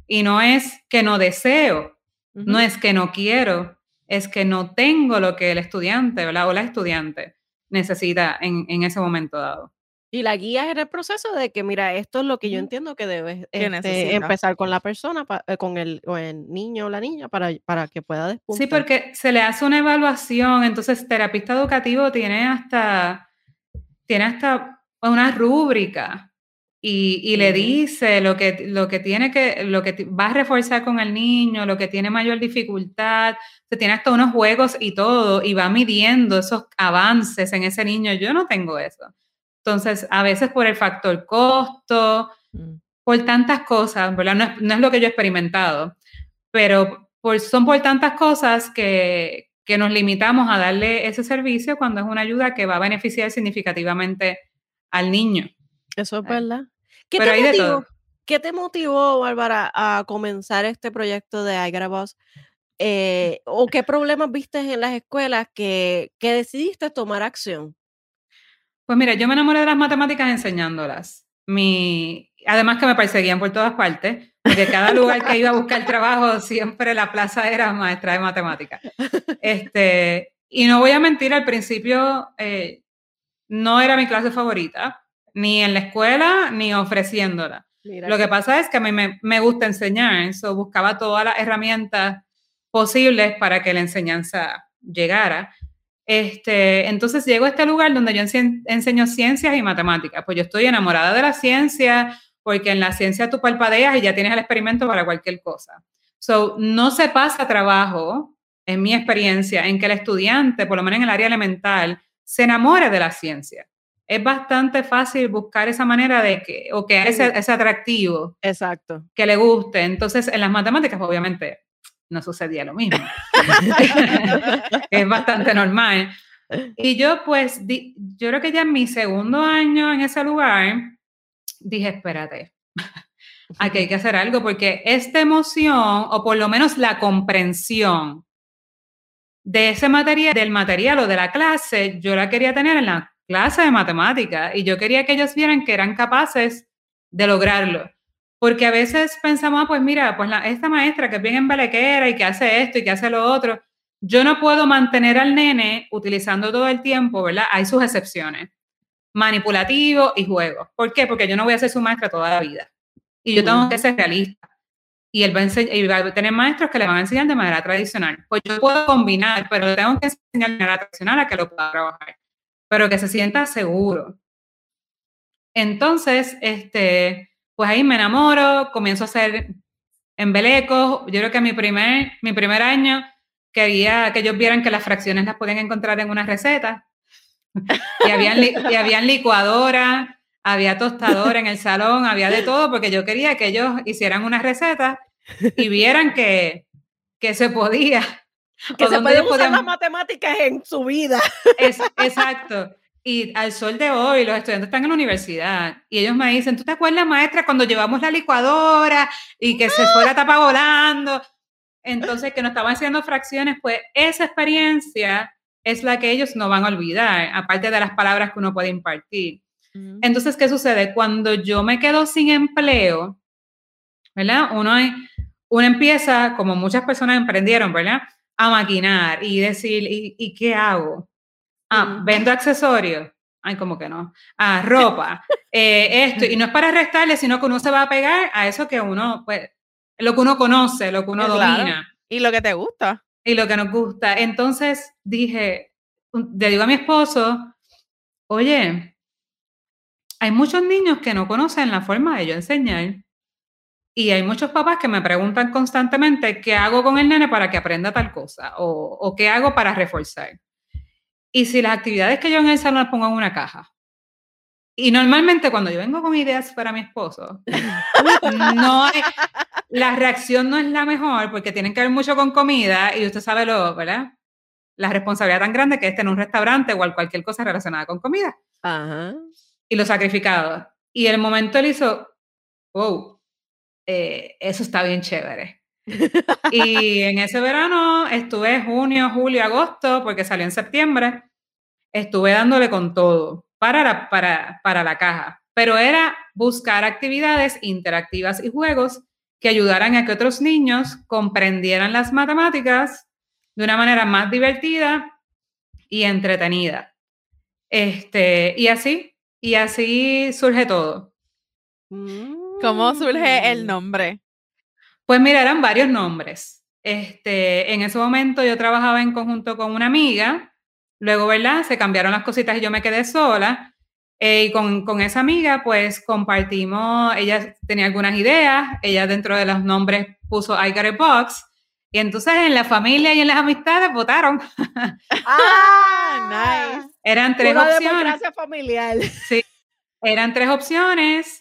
Y no es que no deseo, no es que no quiero, es que no tengo lo que el estudiante ¿verdad? o la estudiante necesita en, en ese momento dado. Y la guía en el proceso de que, mira, esto es lo que yo entiendo que debes este, empezar con la persona, eh, con el, el, niño o la niña, para, para que pueda después. Sí, porque se le hace una evaluación, entonces terapista educativo tiene hasta, tiene hasta una rúbrica y, y le dice lo que, lo que tiene que, lo que va a reforzar con el niño, lo que tiene mayor dificultad, se tiene hasta unos juegos y todo, y va midiendo esos avances en ese niño. Yo no tengo eso. Entonces, a veces por el factor costo, mm. por tantas cosas, ¿verdad? No es, no es, lo que yo he experimentado, pero por, son por tantas cosas que, que nos limitamos a darle ese servicio cuando es una ayuda que va a beneficiar significativamente al niño. Eso es verdad. ¿Qué, te, motivó, ¿qué te motivó, Bárbara, a comenzar este proyecto de iGrabos? Eh, ¿O qué problemas viste en las escuelas que, que decidiste tomar acción? Pues mira, yo me enamoré de las matemáticas enseñándolas. Mi, además que me perseguían por todas partes, porque cada lugar que iba a buscar trabajo, siempre la plaza era maestra de matemáticas. Este, y no voy a mentir, al principio eh, no era mi clase favorita, ni en la escuela, ni ofreciéndola. Lo que pasa es que a mí me, me gusta enseñar, eso buscaba todas las herramientas posibles para que la enseñanza llegara. Este, entonces llego a este lugar donde yo enseño ciencias y matemáticas. Pues yo estoy enamorada de la ciencia, porque en la ciencia tú palpadeas y ya tienes el experimento para cualquier cosa. So, no se pasa trabajo, en mi experiencia, en que el estudiante, por lo menos en el área elemental, se enamore de la ciencia. Es bastante fácil buscar esa manera de que, o que ese, ese atractivo. Exacto. Que le guste. Entonces, en las matemáticas, obviamente, no sucedía lo mismo. es bastante normal. Y yo pues, di- yo creo que ya en mi segundo año en ese lugar, dije, espérate, aquí hay que hacer algo porque esta emoción, o por lo menos la comprensión de ese material, del material o de la clase, yo la quería tener en la clase de matemática y yo quería que ellos vieran que eran capaces de lograrlo. Porque a veces pensamos, ah, pues mira, pues la- esta maestra que es bien embelequera y que hace esto y que hace lo otro, yo no puedo mantener al nene utilizando todo el tiempo, ¿verdad? Hay sus excepciones, manipulativo y juego. ¿Por qué? Porque yo no voy a ser su maestra toda la vida. Y yo tengo que ser realista. Y él va a, ense- y va a tener maestros que le van a enseñar de manera tradicional. Pues yo puedo combinar, pero tengo que enseñar de manera tradicional a que lo pueda trabajar. Pero que se sienta seguro. Entonces, este, pues ahí me enamoro, comienzo a hacer embelecos. Yo creo que mi primer, mi primer año quería que ellos vieran que las fracciones las podían encontrar en una receta. Y habían, y habían licuadora, había tostadora en el salón, había de todo, porque yo quería que ellos hicieran una receta y vieran que, que se podía. Que se ellos usar podían- las matemáticas en su vida. es- exacto. Y al sol de hoy, los estudiantes están en la universidad y ellos me dicen, ¿tú te acuerdas, maestra, cuando llevamos la licuadora y que se fue la tapa volando? Entonces, que nos estaban haciendo fracciones, pues esa experiencia es la que ellos no van a olvidar, aparte de las palabras que uno puede impartir. Entonces, ¿qué sucede? Cuando yo me quedo sin empleo, ¿verdad? Uno, uno empieza, como muchas personas emprendieron, ¿verdad? A maquinar y decir, ¿y, y qué hago? Ah, vendo accesorios. Ay, como que no. Ah, ropa. eh, esto. Y no es para restarle, sino que uno se va a pegar a eso que uno, pues, lo que uno conoce, lo que uno claro. domina Y lo que te gusta. y lo que nos gusta. Entonces dije, le digo a mi esposo, oye, hay muchos niños que no conocen la forma de yo enseñar. Y hay muchos papás que me preguntan constantemente qué hago con el nene para que aprenda tal cosa o, o qué hago para reforzar. Y si las actividades que yo en el salón las pongo en una caja. Y normalmente cuando yo vengo con ideas para mi esposo, no hay- la reacción no es la mejor porque tienen que ver mucho con comida y usted sabe lo, ¿verdad? La responsabilidad tan grande que es tener un restaurante o cualquier cosa relacionada con comida Ajá. y lo sacrificado. Y el momento él hizo, wow, eh, eso está bien chévere. Y en ese verano estuve junio, julio, agosto, porque salió en septiembre, estuve dándole con todo para la, para, para la caja. Pero era buscar actividades interactivas y juegos que ayudaran a que otros niños comprendieran las matemáticas de una manera más divertida y entretenida. Este, y así, y así surge todo. ¿Cómo surge el Mm. nombre? Pues mira, eran varios nombres. Este, en ese momento yo trabajaba en conjunto con una amiga, luego, ¿verdad? Se cambiaron las cositas y yo me quedé sola. eh, y con, con esa amiga, pues compartimos, ella tenía algunas ideas, ella dentro de los nombres puso I got a box, y entonces en la familia y en las amistades votaron. ¡Ah! nice. Eran tres Una opciones. familiar. Eran tres opciones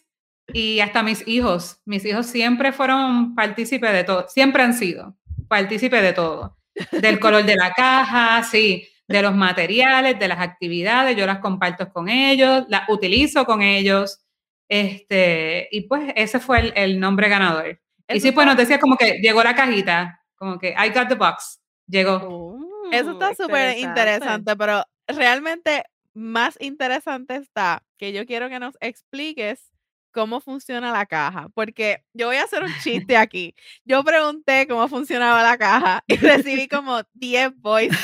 y hasta mis hijos, mis hijos siempre fueron partícipes de todo, siempre han sido partícipes de todo, del color de la caja, sí, de los materiales, de las actividades, yo las comparto con ellos, las utilizo con ellos, este, y pues ese fue el, el nombre ganador. y Eso sí, pues nos decía como que llegó la cajita, como que I got the box, llegó. Oh, Eso está súper interesante, pero realmente más interesante está que yo quiero que nos expliques cómo funciona la caja, porque yo voy a hacer un chiste aquí. Yo pregunté cómo funcionaba la caja y recibí como 10 voice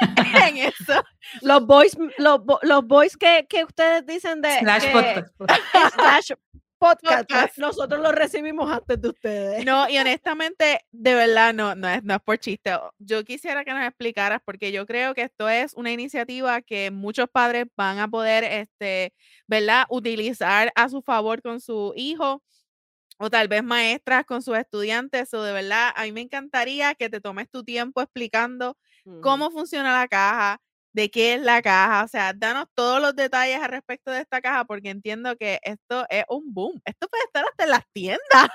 en eso. Los boys, los, los boys que, que ustedes dicen de Slash que- podcast. slash podcast, Podcast. nosotros los recibimos antes de ustedes. No, y honestamente, de verdad, no, no es, no es por chiste. Yo quisiera que nos explicaras, porque yo creo que esto es una iniciativa que muchos padres van a poder, este, ¿verdad? Utilizar a su favor con su hijo, o tal vez maestras con sus estudiantes. O de verdad, a mí me encantaría que te tomes tu tiempo explicando cómo funciona la caja, de qué es la caja. O sea, danos todos los detalles al respecto de esta caja, porque entiendo que esto es un boom. Esto puede estar hasta en las tiendas.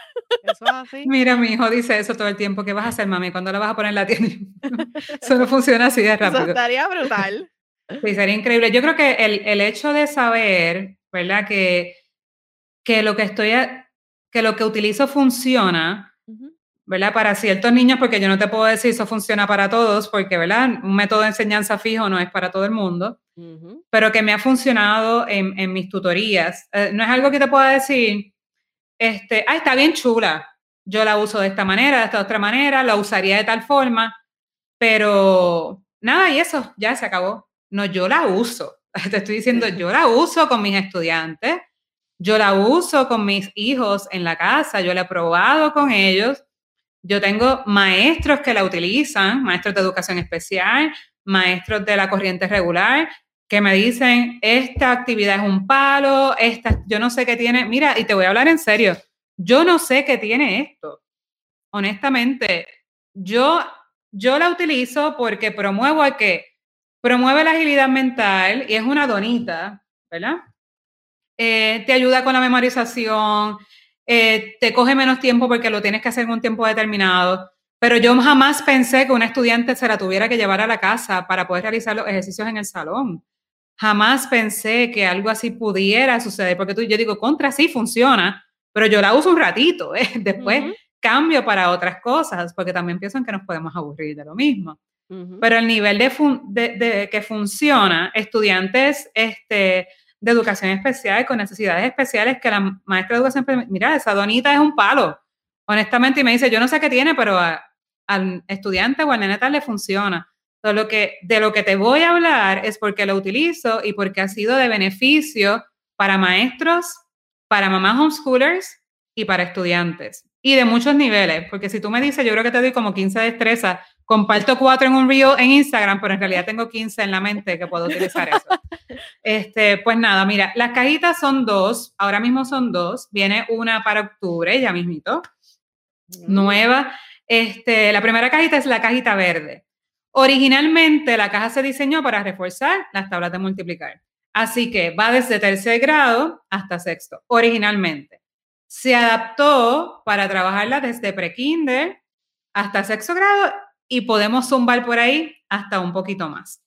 Eso es así. Mira, mi hijo dice eso todo el tiempo. ¿Qué vas a hacer, mami? ¿Cuándo la vas a poner en la tienda? Eso no funciona así de Eso rápido. estaría brutal. Sí, sería increíble. Yo creo que el, el hecho de saber, ¿verdad? Que, que lo que estoy, a- que lo que utilizo funciona. ¿Verdad? Para ciertos niños, porque yo no te puedo decir eso funciona para todos, porque, ¿verdad? Un método de enseñanza fijo no es para todo el mundo, pero que me ha funcionado en, en mis tutorías. Eh, no es algo que te pueda decir, este, ah, está bien chula, yo la uso de esta manera, de esta otra manera, la usaría de tal forma, pero nada, y eso, ya se acabó. No, yo la uso. Te estoy diciendo, yo la uso con mis estudiantes, yo la uso con mis hijos en la casa, yo la he probado con ellos. Yo tengo maestros que la utilizan, maestros de educación especial, maestros de la corriente regular, que me dicen, esta actividad es un palo, esta, yo no sé qué tiene. Mira, y te voy a hablar en serio, yo no sé qué tiene esto. Honestamente, yo, yo la utilizo porque promuevo a que promueve la agilidad mental y es una donita, ¿verdad? Eh, te ayuda con la memorización, eh, te coge menos tiempo porque lo tienes que hacer en un tiempo determinado. Pero yo jamás pensé que un estudiante se la tuviera que llevar a la casa para poder realizar los ejercicios en el salón. Jamás pensé que algo así pudiera suceder, porque tú, yo digo, contra sí funciona, pero yo la uso un ratito, ¿eh? después cambio para otras cosas, porque también pienso en que nos podemos aburrir de lo mismo. Pero el nivel de, fun- de- de que funciona, estudiantes este, de educación especial con necesidades especiales, que la maestra de educación, mira, esa donita es un palo, honestamente, y me dice, yo no sé qué tiene, pero al estudiante o al nene tal le funciona. Entonces, lo que, de lo que te voy a hablar es porque lo utilizo y porque ha sido de beneficio para maestros, para mamás homeschoolers y para estudiantes. Y de muchos niveles, porque si tú me dices, yo creo que te doy como 15 destrezas, comparto cuatro en un reel en Instagram, pero en realidad tengo 15 en la mente que puedo utilizar eso. Este, pues nada, mira, las cajitas son dos, ahora mismo son dos, viene una para octubre, ya mismito, nueva. Este, la primera cajita es la cajita verde. Originalmente la caja se diseñó para reforzar las tablas de multiplicar. Así que va desde tercer grado hasta sexto, originalmente. Se adaptó para trabajarla desde prekinder hasta sexto grado y podemos zumbar por ahí hasta un poquito más.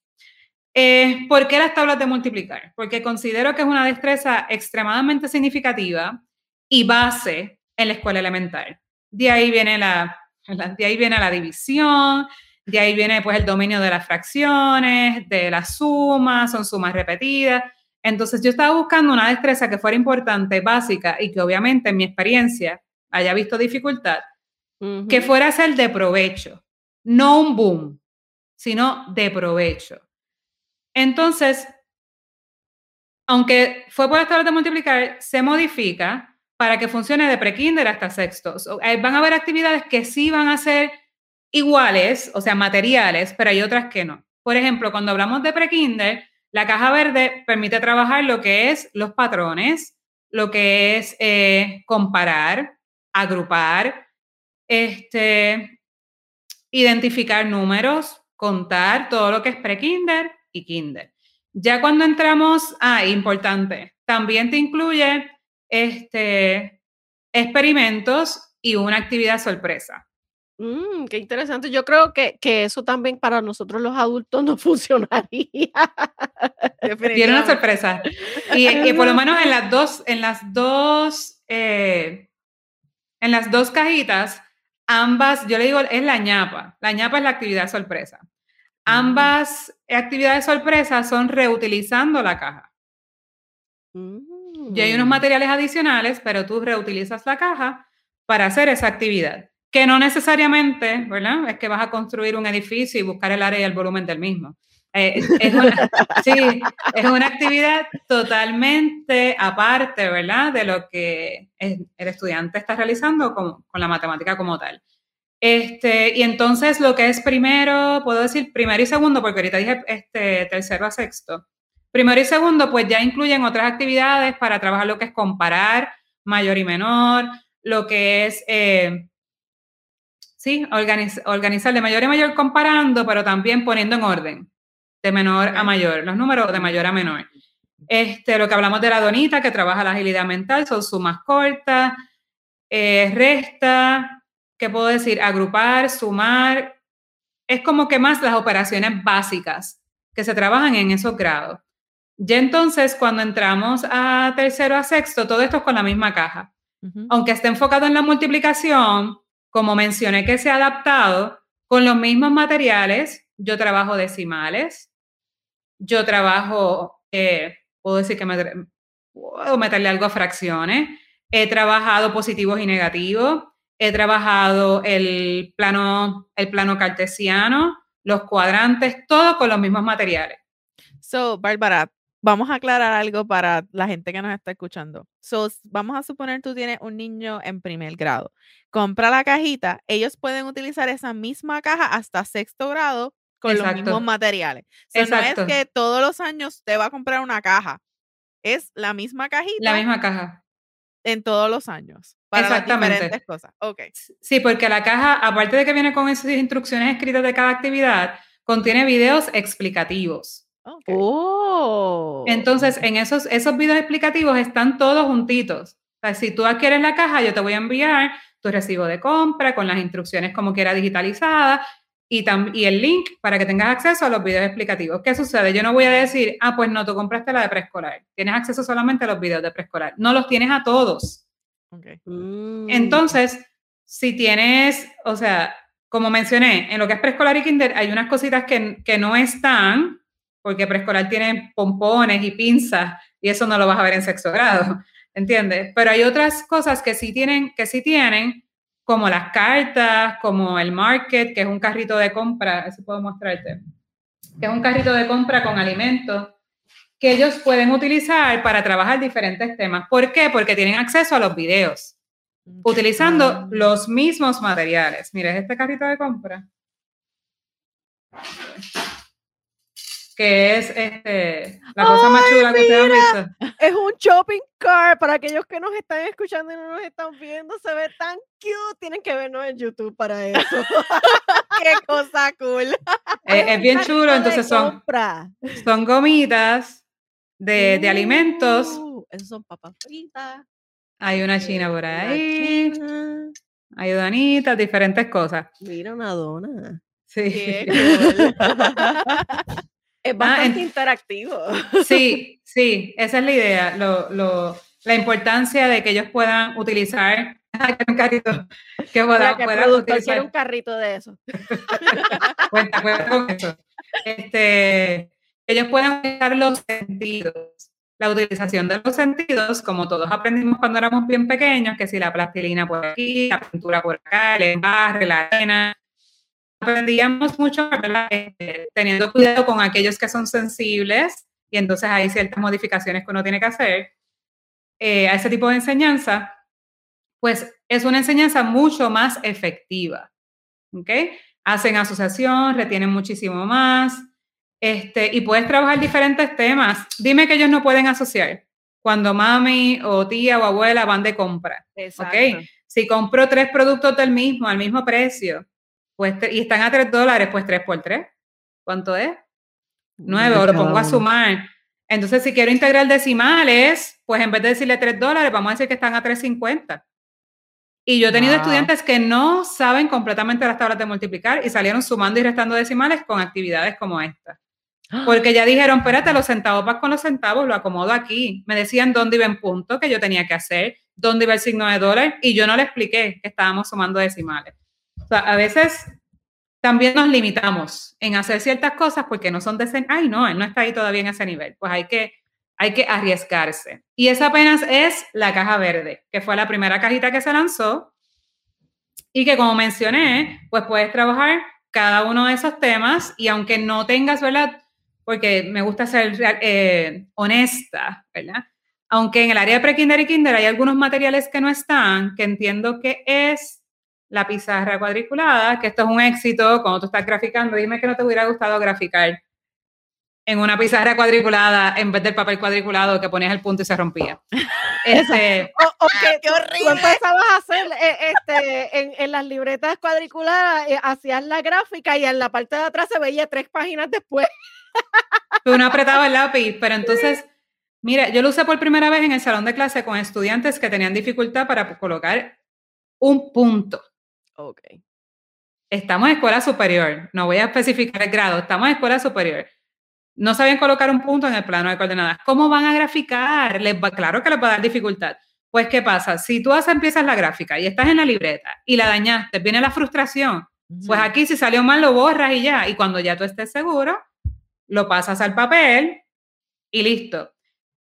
Eh, ¿Por qué las tablas de multiplicar? Porque considero que es una destreza extremadamente significativa y base en la escuela elemental. De ahí viene la, de ahí viene la división, de ahí viene pues el dominio de las fracciones, de las sumas, son sumas repetidas. Entonces yo estaba buscando una destreza que fuera importante, básica y que obviamente en mi experiencia haya visto dificultad, que fuera a ser de provecho, no un boom, sino de provecho. Entonces, aunque fue por las tablas de multiplicar, se modifica para que funcione de prekinder hasta sexto. Van a haber actividades que sí van a ser iguales, o sea, materiales, pero hay otras que no. Por ejemplo, cuando hablamos de prekinder, la caja verde permite trabajar lo que es los patrones, lo que es eh, comparar, agrupar, este, identificar números, contar todo lo que es pre-kinder y kinder. Ya cuando entramos, ah, importante, también te incluye este, experimentos y una actividad sorpresa. Mm, qué interesante. Yo creo que, que eso también para nosotros los adultos no funcionaría. Tiene una sorpresa. Y, y por lo menos en las dos, en las dos, eh, en las dos cajitas, ambas, yo le digo, es la ñapa. La ñapa es la actividad sorpresa. Ambas actividades sorpresa son reutilizando la caja. Y hay unos Mm. materiales adicionales, pero tú reutilizas la caja para hacer esa actividad. Que no necesariamente, ¿verdad? Es que vas a construir un edificio y buscar el área y el volumen del mismo. Eh, es una, actividad totalmente aparte, ¿verdad? De lo que el estudiante está realizando con, la matemática como tal. Este, y entonces lo que es primero, puedo decir primero y segundo, porque ahorita dije este, tercero a sexto. Primero y segundo, pues ya incluyen otras actividades para trabajar lo que es comparar mayor y menor, lo que es, eh, sí, organiz- organizar de mayor y mayor comparando, pero también poniendo en orden. De menor a mayor, los números de mayor a menor. Este, lo que hablamos de la donita, que trabaja la agilidad mental, son sumas cortas, eh, resta, ¿qué puedo decir? Agrupar, sumar. Es como que más las operaciones básicas que se trabajan en esos grados. Ya entonces, cuando entramos a tercero, a sexto, todo esto es con la misma caja. Aunque esté enfocado en la multiplicación, como mencioné que se ha adaptado, con los mismos materiales, yo trabajo decimales, yo trabajo, eh, puedo decir que me, puedo meterle algo a fracciones, he trabajado positivos y negativos, he trabajado el plano, el plano cartesiano, los cuadrantes, todo con los mismos materiales. So, Bárbara, vamos a aclarar algo para la gente que nos está escuchando. So, vamos a suponer tú tienes un niño en primer grado. Compra la cajita, ellos pueden utilizar esa misma caja hasta sexto grado con los mismos Exacto. materiales. No Exacto. es que todos los años te va a comprar una caja. Es la misma cajita La misma caja. en todos los años para las Exactamente. diferentes cosas. Ok. Sí, porque la caja, aparte de que viene con esas instrucciones escritas de cada actividad, contiene videos explicativos. Oh. Entonces, en esos, esos videos explicativos están todos juntitos. O sea, si tú adquieres la caja, yo te voy a enviar tu recibo de compra con las instrucciones como quiera digitalizadas y, tam- y el link para que tengas acceso a los videos explicativos. ¿Qué sucede? Yo no voy a decir, ah, pues no, tú compraste la de preescolar. Tienes acceso solamente a los videos de preescolar. No los tienes a todos. ok. Mm. Entonces, si tienes, o sea, como mencioné, en lo que es preescolar y kinder hay unas cositas que, que no están, porque preescolar tiene pompones y pinzas y eso no lo vas a ver en sexto grado, ¿entiendes? Pero hay otras cosas que sí tienen, que sí tienen, como las cartas, como el market, que es un carrito de compra, eso puedo mostrarte, que es un carrito de compra con alimentos que ellos pueden utilizar para trabajar diferentes temas. ¿Por qué? Porque tienen acceso a los videos utilizando Ah. los mismos materiales. Mira, es este carrito de compra. Que es este, la cosa más ¡Ay, chula que ustedes han visto. Es un shopping cart. Para aquellos que nos están escuchando y no nos están viendo, se ve tan cute. Tienen que vernos en YouTube para eso. Qué cosa cool. Eh, es bien chulo, entonces son, son gomitas de, de alimentos. Uh, Esos son papas fritas. Hay una china por ahí, china. hay donitas, diferentes cosas. Mira una dona. Sí. Qué cool. Es Ah, bastante en- interactivo. Sí, sí, esa es la idea, lo, lo- la importancia de que ellos puedan utilizar un carrito, que puedan, puedan quiere utilizar. un carrito de eso. Cuenta, cuenta con eso. Este, ellos pueden utilizar los sentidos. La utilización de los sentidos, como todos aprendimos cuando éramos bien pequeños, que si la plastilina por aquí, la pintura por acá, el embarre, la arena. Aprendíamos mucho, ¿verdad? Este, teniendo cuidado con aquellos que son sensibles, y entonces hay ciertas modificaciones que uno tiene que hacer eh, a ese tipo de enseñanza, pues es una enseñanza mucho más efectiva. ¿ok? Hacen asociación, retienen muchísimo más, este, y puedes trabajar diferentes temas. Dime que ellos no pueden asociar cuando mami o tía o abuela van de compra. Exacto. ¿ok? Si compro tres productos del mismo, al mismo precio, pues, y están a tres dólares, pues tres por tres. ¿Cuánto es? 9 o lo pongo a sumar. Entonces, si quiero integrar decimales, pues en vez de decirle 3 dólares, vamos a decir que están a 3.50. Y yo he tenido Wow. estudiantes que no saben completamente las tablas de multiplicar y salieron sumando y restando decimales con actividades como esta. Porque ya dijeron, espérate, los centavos vas con los centavos, lo acomodo aquí. Me decían dónde iba en punto, que yo tenía que hacer, dónde iba el signo de dólar, y yo no le expliqué que estábamos sumando decimales. Sea, a veces también nos limitamos en hacer ciertas cosas porque no son de ese, ay, no, él no está ahí todavía en ese nivel. Pues hay que, hay que arriesgarse. Y esa apenas es la caja verde, que fue la primera cajita que se lanzó y que como mencioné, pues puedes trabajar cada uno de esos temas y aunque no tengas, ¿verdad? Porque me gusta ser eh, honesta, ¿verdad? Aunque en el área de pre-kinder y kinder hay algunos materiales que no están, que entiendo que es la pizarra cuadriculada, que esto es un éxito, cuando tú estás graficando, dime que no te hubiera gustado graficar en una pizarra cuadriculada en vez del papel cuadriculado que ponías el punto y se rompía. Este, O, o que ¡Qué tú- horrible! Tú empezabas a hacer eh, este, en, en las libretas cuadriculadas, eh, hacías la gráfica y en la parte de atrás se veía tres páginas después. uno apretaba el lápiz, pero entonces, mira, yo lo usé por primera vez en el salón de clase con estudiantes que tenían dificultad para colocar un punto. Ok. Estamos en escuela superior, no voy a especificar el grado, estamos en escuela superior. No sabían colocar un punto en el plano de coordenadas. ¿Cómo van a graficar? Les va, claro que les va a dar dificultad. Pues, ¿qué pasa? Si tú empiezas la gráfica y estás en la libreta y la dañaste, viene la frustración. Pues aquí si salió mal lo borras y ya. Y cuando ya tú estés seguro, lo pasas al papel y listo.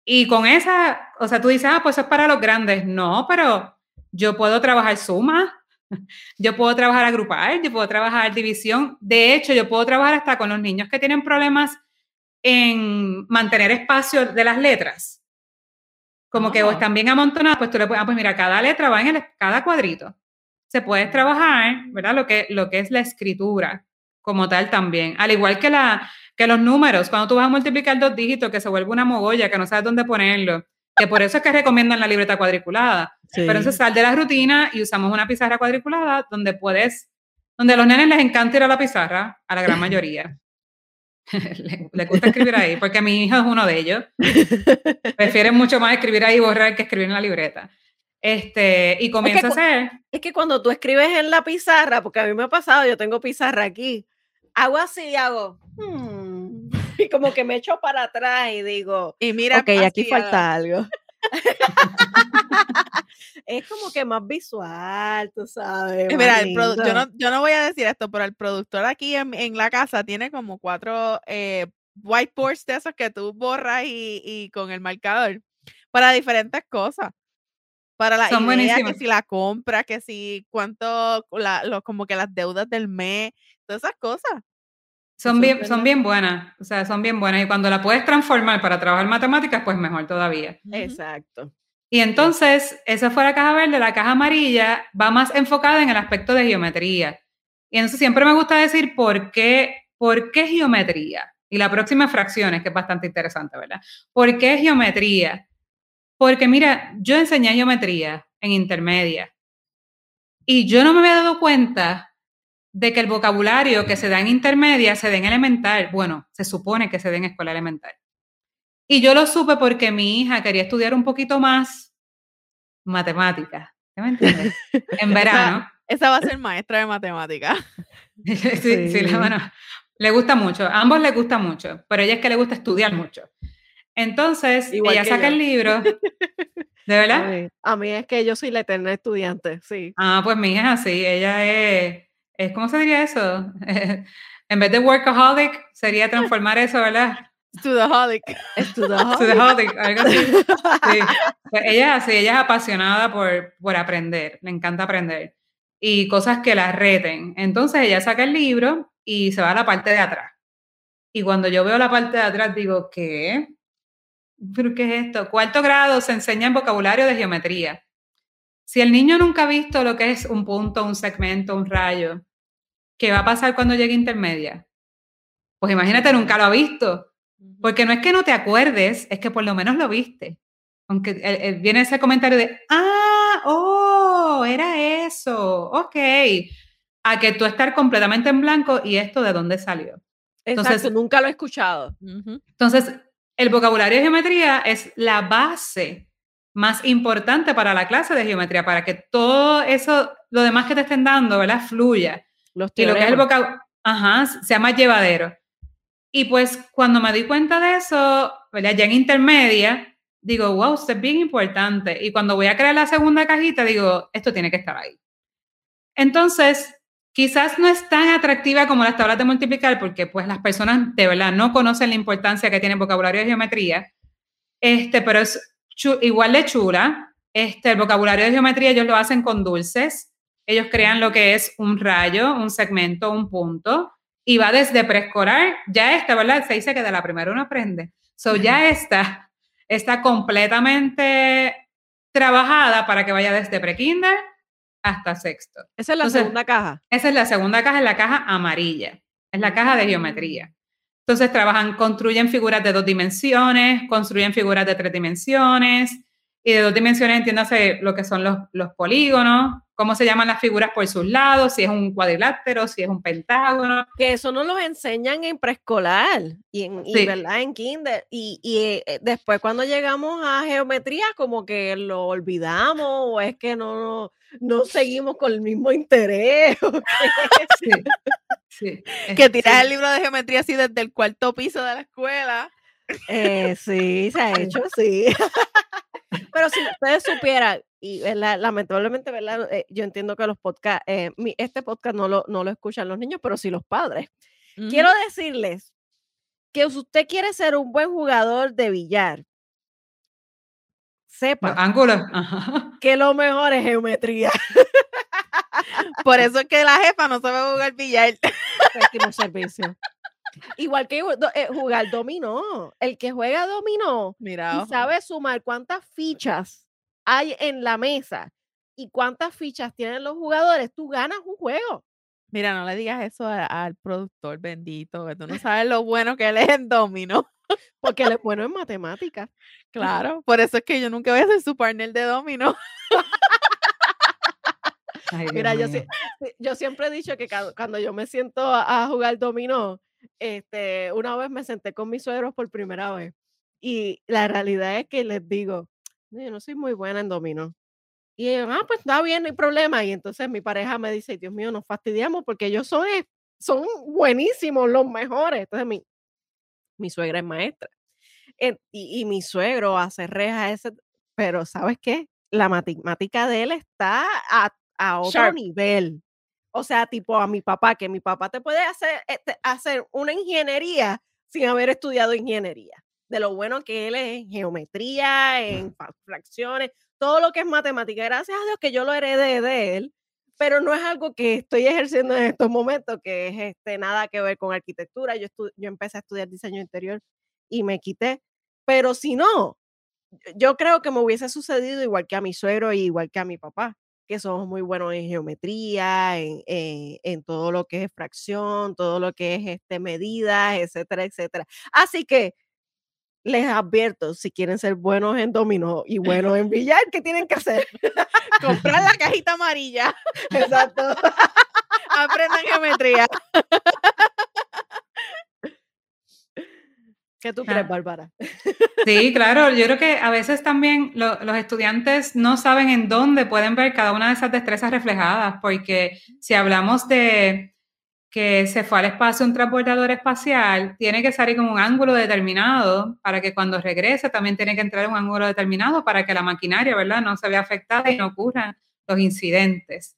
Y con esa, o sea, tú dices, ah, pues eso es para los grandes. No, pero yo puedo trabajar suma, yo puedo trabajar agrupar, yo puedo trabajar división. De hecho, yo puedo trabajar hasta con los niños que tienen problemas en mantener espacio de las letras. Como que o Ah. están bien amontonadas, pues tú le puedes, ah, pues mira, cada letra va en el, cada cuadrito. Se puede trabajar, ¿verdad? Lo que, lo que es la escritura como tal también. Al igual que, la, que los números, cuando tú vas a multiplicar dos dígitos, que se vuelve una mogolla, que no sabes dónde ponerlo. Que por eso es que recomiendan la libreta cuadriculada. Pero entonces sal de la rutina y usamos una pizarra cuadriculada donde puedes, donde a los nenes les encanta ir a la pizarra, a la gran mayoría. le, le gusta escribir ahí, porque mi hijo es uno de ellos. Prefieren mucho más escribir ahí y borrar que escribir en la libreta. Este, y comienza cu- a hacer. Es que cuando tú escribes en la pizarra, porque a mí me ha pasado, yo tengo pizarra aquí, hago así y hago, "Hmm", y como que me echo para atrás y digo, Y mira, ok, aquí falta algo. es como que más visual, tú sabes. Mira, el yo, no, yo no voy a decir esto, pero el productor aquí en, en la casa tiene como cuatro eh, whiteboards de esos que tú borras y, y con el marcador para diferentes cosas. Para la Son idea, que si la compra, que si cuánto, la, lo- como que las deudas del mes, todas esas cosas. Son es bien, son bien buenas, o sea, son bien buenas. Y cuando la puedes transformar para trabajar matemáticas, pues mejor todavía. Exacto. Y entonces, esa fue la caja verde, la caja amarilla va más enfocada en el aspecto de geometría. Y entonces siempre me gusta decir por qué, por qué geometría. Y la próxima fracciones, que es bastante interesante, ¿verdad? ¿Por qué geometría? Porque mira, yo enseñé geometría en intermedia y yo no me había dado cuenta de que el vocabulario que se da en intermedia se da en elemental. Bueno, se supone que se da en escuela elemental. Y yo lo supe porque mi hija quería estudiar un poquito más matemáticas. ¿Sí me entiendes? En verano. Esa va a ser maestra de matemáticas. sí, sí, Sí. la- bueno, le gusta mucho. A ambos les gusta mucho, pero ella es que le gusta estudiar mucho. Entonces, Igual ella saca yo. el libro. ¿De A verdad? mí, a mí es que yo soy la eterna estudiante, sí. Ah, pues mi hija así. Ella es ¿cómo se diría eso? en vez de workaholic, sería transformar eso, ¿verdad? Studaholic. Studaholic, algo así. Sí. Pues ella es así, ella es apasionada por, por aprender, le encanta aprender. Y cosas que la reten. Entonces ella saca el libro y se va a la parte de atrás. Y cuando yo veo la parte de atrás, digo, ¿qué? ¿Pero qué es esto? Cuarto grado se enseña en vocabulario de geometría. Si el niño nunca ha visto lo que es un punto, un segmento, un rayo, ¿qué va a pasar cuando llegue a intermedia? Pues imagínate, nunca lo ha visto. Porque no es que no te acuerdes, es que por lo menos lo viste. Aunque eh, eh, viene ese comentario de, ah, oh, era eso, ok. A que tú estar completamente en blanco y esto de dónde salió. Exacto, Entonces- nunca lo he escuchado. Entonces, el vocabulario de geometría es la base más importante para la clase de geometría, para que todo eso, lo demás que te estén dando, ¿verdad? Fluya. Los Y lo que es el vocabulario, ajá, sea más llevadero. Y pues cuando me di cuenta de eso, ¿verdad? ya en intermedia, digo, wow, esto es bien importante. Y cuando voy a crear la segunda cajita, digo, esto tiene que estar ahí. Entonces, quizás no es tan atractiva como las tablas de multiplicar, porque pues las personas de verdad no conocen la importancia que tiene el vocabulario de geometría, este, pero es igual de chula. Este, el vocabulario de geometría ellos lo hacen con dulces. Ellos crean lo que es un rayo, un segmento, un punto, y va desde preescolar. Ya esta, ¿verdad? Se dice que de la primera uno aprende. So, ya esta está completamente trabajada para que vaya desde prekinder hasta sexto. Esa es la Entonces, segunda caja. Esa es la segunda caja, es la caja amarilla. Es la caja de geometría. Entonces trabajan, construyen figuras de dos dimensiones, construyen figuras de tres dimensiones, y de dos dimensiones entiéndase lo que son los, los polígonos, cómo se llaman las figuras por sus lados, si es un cuadrilátero, si es un pentágono. Que eso nos lo enseñan en preescolar y en, y, ¿verdad? en kinder. Y, y eh, después cuando llegamos a geometría, como que lo olvidamos o es que no, no, seguimos con el mismo interés. sí, que tiras el libro de geometría así desde el cuarto piso de la escuela. Eh, sí, se ha hecho, sí. Pero si ustedes supieran, y lamentablemente, ¿verdad? Eh, yo entiendo que los podcasts, eh, este podcast no lo, no lo escuchan los niños, pero sí los padres. Quiero decirles que si usted quiere ser un buen jugador de billar, sepa que lo mejor es geometría. Por eso es que la jefa no sabe jugar billar. servicio. Igual que eh, jugar dominó. El que juega dominó Mira, y sabe sumar cuántas fichas hay en la mesa y cuántas fichas tienen los jugadores, tú ganas un juego. Mira, no le digas eso al productor bendito, que tú no sabes lo bueno que él es en domino. Porque él es bueno en matemáticas. Claro, por eso es que yo nunca voy a ser su partner de domino. Mira, yo, yo, siempre he dicho que cuando yo me siento a, a jugar dominó, este, una vez me senté con mis suegros por primera vez y la realidad es que les digo, yo no soy muy buena en dominó. Y ellos, ah, pues está bien, no hay problema. Y entonces mi pareja me dice, Dios mío, nos fastidiamos porque ellos son, son buenísimos, los mejores. Entonces mi, mi suegra es maestra. y, y, mi suegro hace rejas, ese, pero ¿sabes qué? La matemática de él está a, a otro nivel. O sea, tipo a mi papá, que mi papá te puede hacer, este, hacer una ingeniería sin haber estudiado ingeniería. De lo bueno que él es en geometría, en fracciones, todo lo que es matemática. Gracias a Dios que yo lo heredé de él, pero no es algo que estoy ejerciendo en estos momentos, que es este, nada que ver con arquitectura. Yo, yo empecé a estudiar diseño interior y me quité. Pero si no, yo creo que me hubiese sucedido igual que a mi suegro y igual que a mi papá que somos muy buenos en geometría, en, en, en, todo lo que es fracción, todo lo que es este, medidas, etcétera, etcétera. Así que les advierto, si quieren ser buenos en dominó y buenos en billar, ¿qué tienen que hacer? Comprar la cajita amarilla. Exacto. Aprendan geometría. ¿Qué tú crees, Bárbara? Sí, claro. Yo creo que a veces también los estudiantes no saben en dónde pueden ver cada una de esas destrezas reflejadas, porque si hablamos de que se fue al espacio un transbordador espacial, tiene que salir con un ángulo determinado para que cuando regrese también tiene que entrar en un ángulo determinado para que la maquinaria, ¿verdad?, no se vea afectada y no ocurran los incidentes.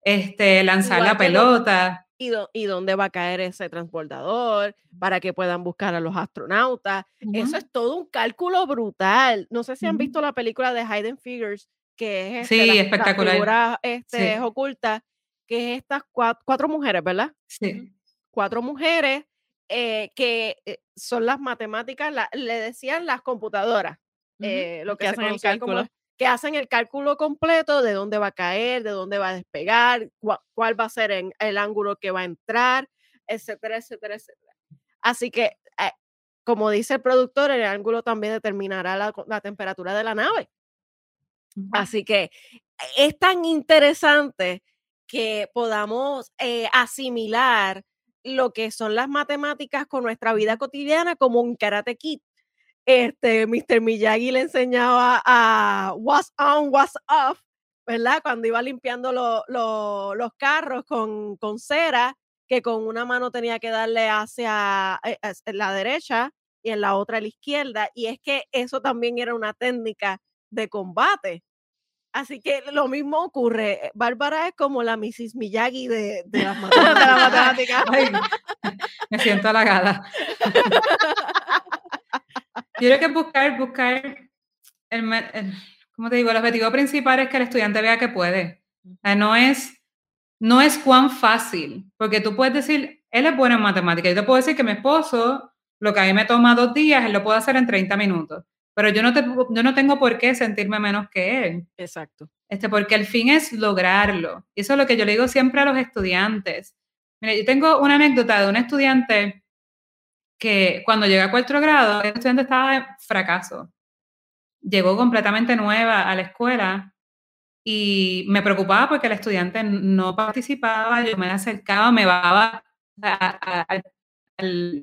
Este, lanzar la pelota y, dónde va a caer ese transbordador para que puedan buscar a los astronautas. Eso es todo un cálculo brutal. No sé si han visto la película de Hidden Figures, que es este, sí, espectacular. este, oculta, que es estas cuatro, mujeres, ¿verdad? Sí. Cuatro mujeres eh, que eh, son las matemáticas, le decían las computadoras, eh, lo que, hacen el cálculo que hacen el cálculo completo de dónde va a caer, de dónde va a despegar, cuál va a ser el ángulo que va a entrar, etcétera, etcétera, etcétera. Así que, eh, como dice el productor, el ángulo también determinará la, temperatura de la nave. Así que es tan interesante que podamos eh, asimilar lo que son las matemáticas con nuestra vida cotidiana como un karate kit este, Mr. Miyagi le enseñaba a what's on, what's off, ¿verdad? Cuando iba limpiando los carros con, con, cera, que con una mano tenía que darle hacia eh, la derecha y en la otra a la izquierda. Y es que eso también era una técnica de combate. Así que lo mismo ocurre. Bárbara es como la Mrs. Miyagi de, de las matemáticas. me siento halagada. Yo creo que buscar, buscar, el, como te digo, el objetivo principal es que el estudiante vea que puede. no es, no es cuán fácil, porque tú puedes decir, él es bueno en matemáticas. Yo te puedo decir que mi esposo, lo que a mí me toma dos días, él lo puede hacer en 30 minutos. Pero yo no, te, yo no tengo por qué sentirme menos que él. Exacto. Este, porque el fin es lograrlo. Y eso es lo que yo le digo siempre a los estudiantes. Mira, yo tengo una anécdota de un estudiante que cuando llegué a cuarto grado, el estudiante estaba en fracaso. Llegó completamente nueva a la escuela y me preocupaba porque el estudiante no participaba, yo me acercaba, me bajaba al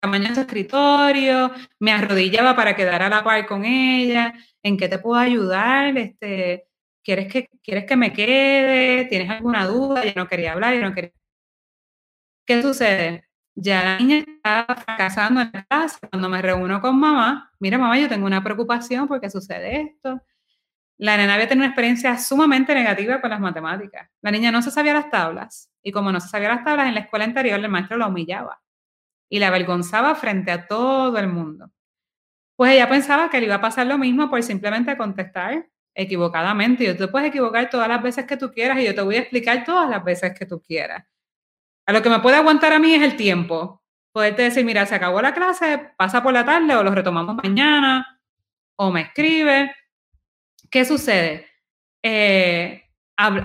tamaño de su escritorio, me arrodillaba para quedar a la par con ella, ¿en qué te puedo ayudar? Este, ¿quieres, que, ¿Quieres que me quede? ¿Tienes alguna duda? Yo no quería hablar, yo no quería... ¿Qué sucede? Ya la niña está fracasando en la clase. Cuando me reúno con mamá, mira mamá, yo tengo una preocupación porque sucede esto. La nena había tenido una experiencia sumamente negativa con las matemáticas. La niña no se sabía las tablas y como no se sabía las tablas en la escuela anterior, el maestro la humillaba y la avergonzaba frente a todo el mundo. Pues ella pensaba que le iba a pasar lo mismo por simplemente contestar equivocadamente. Yo te puedes equivocar todas las veces que tú quieras y yo te voy a explicar todas las veces que tú quieras. A lo que me puede aguantar a mí es el tiempo. Poderte decir, mira, se acabó la clase, pasa por la tarde o lo retomamos mañana, o me escribe. ¿Qué sucede? Eh,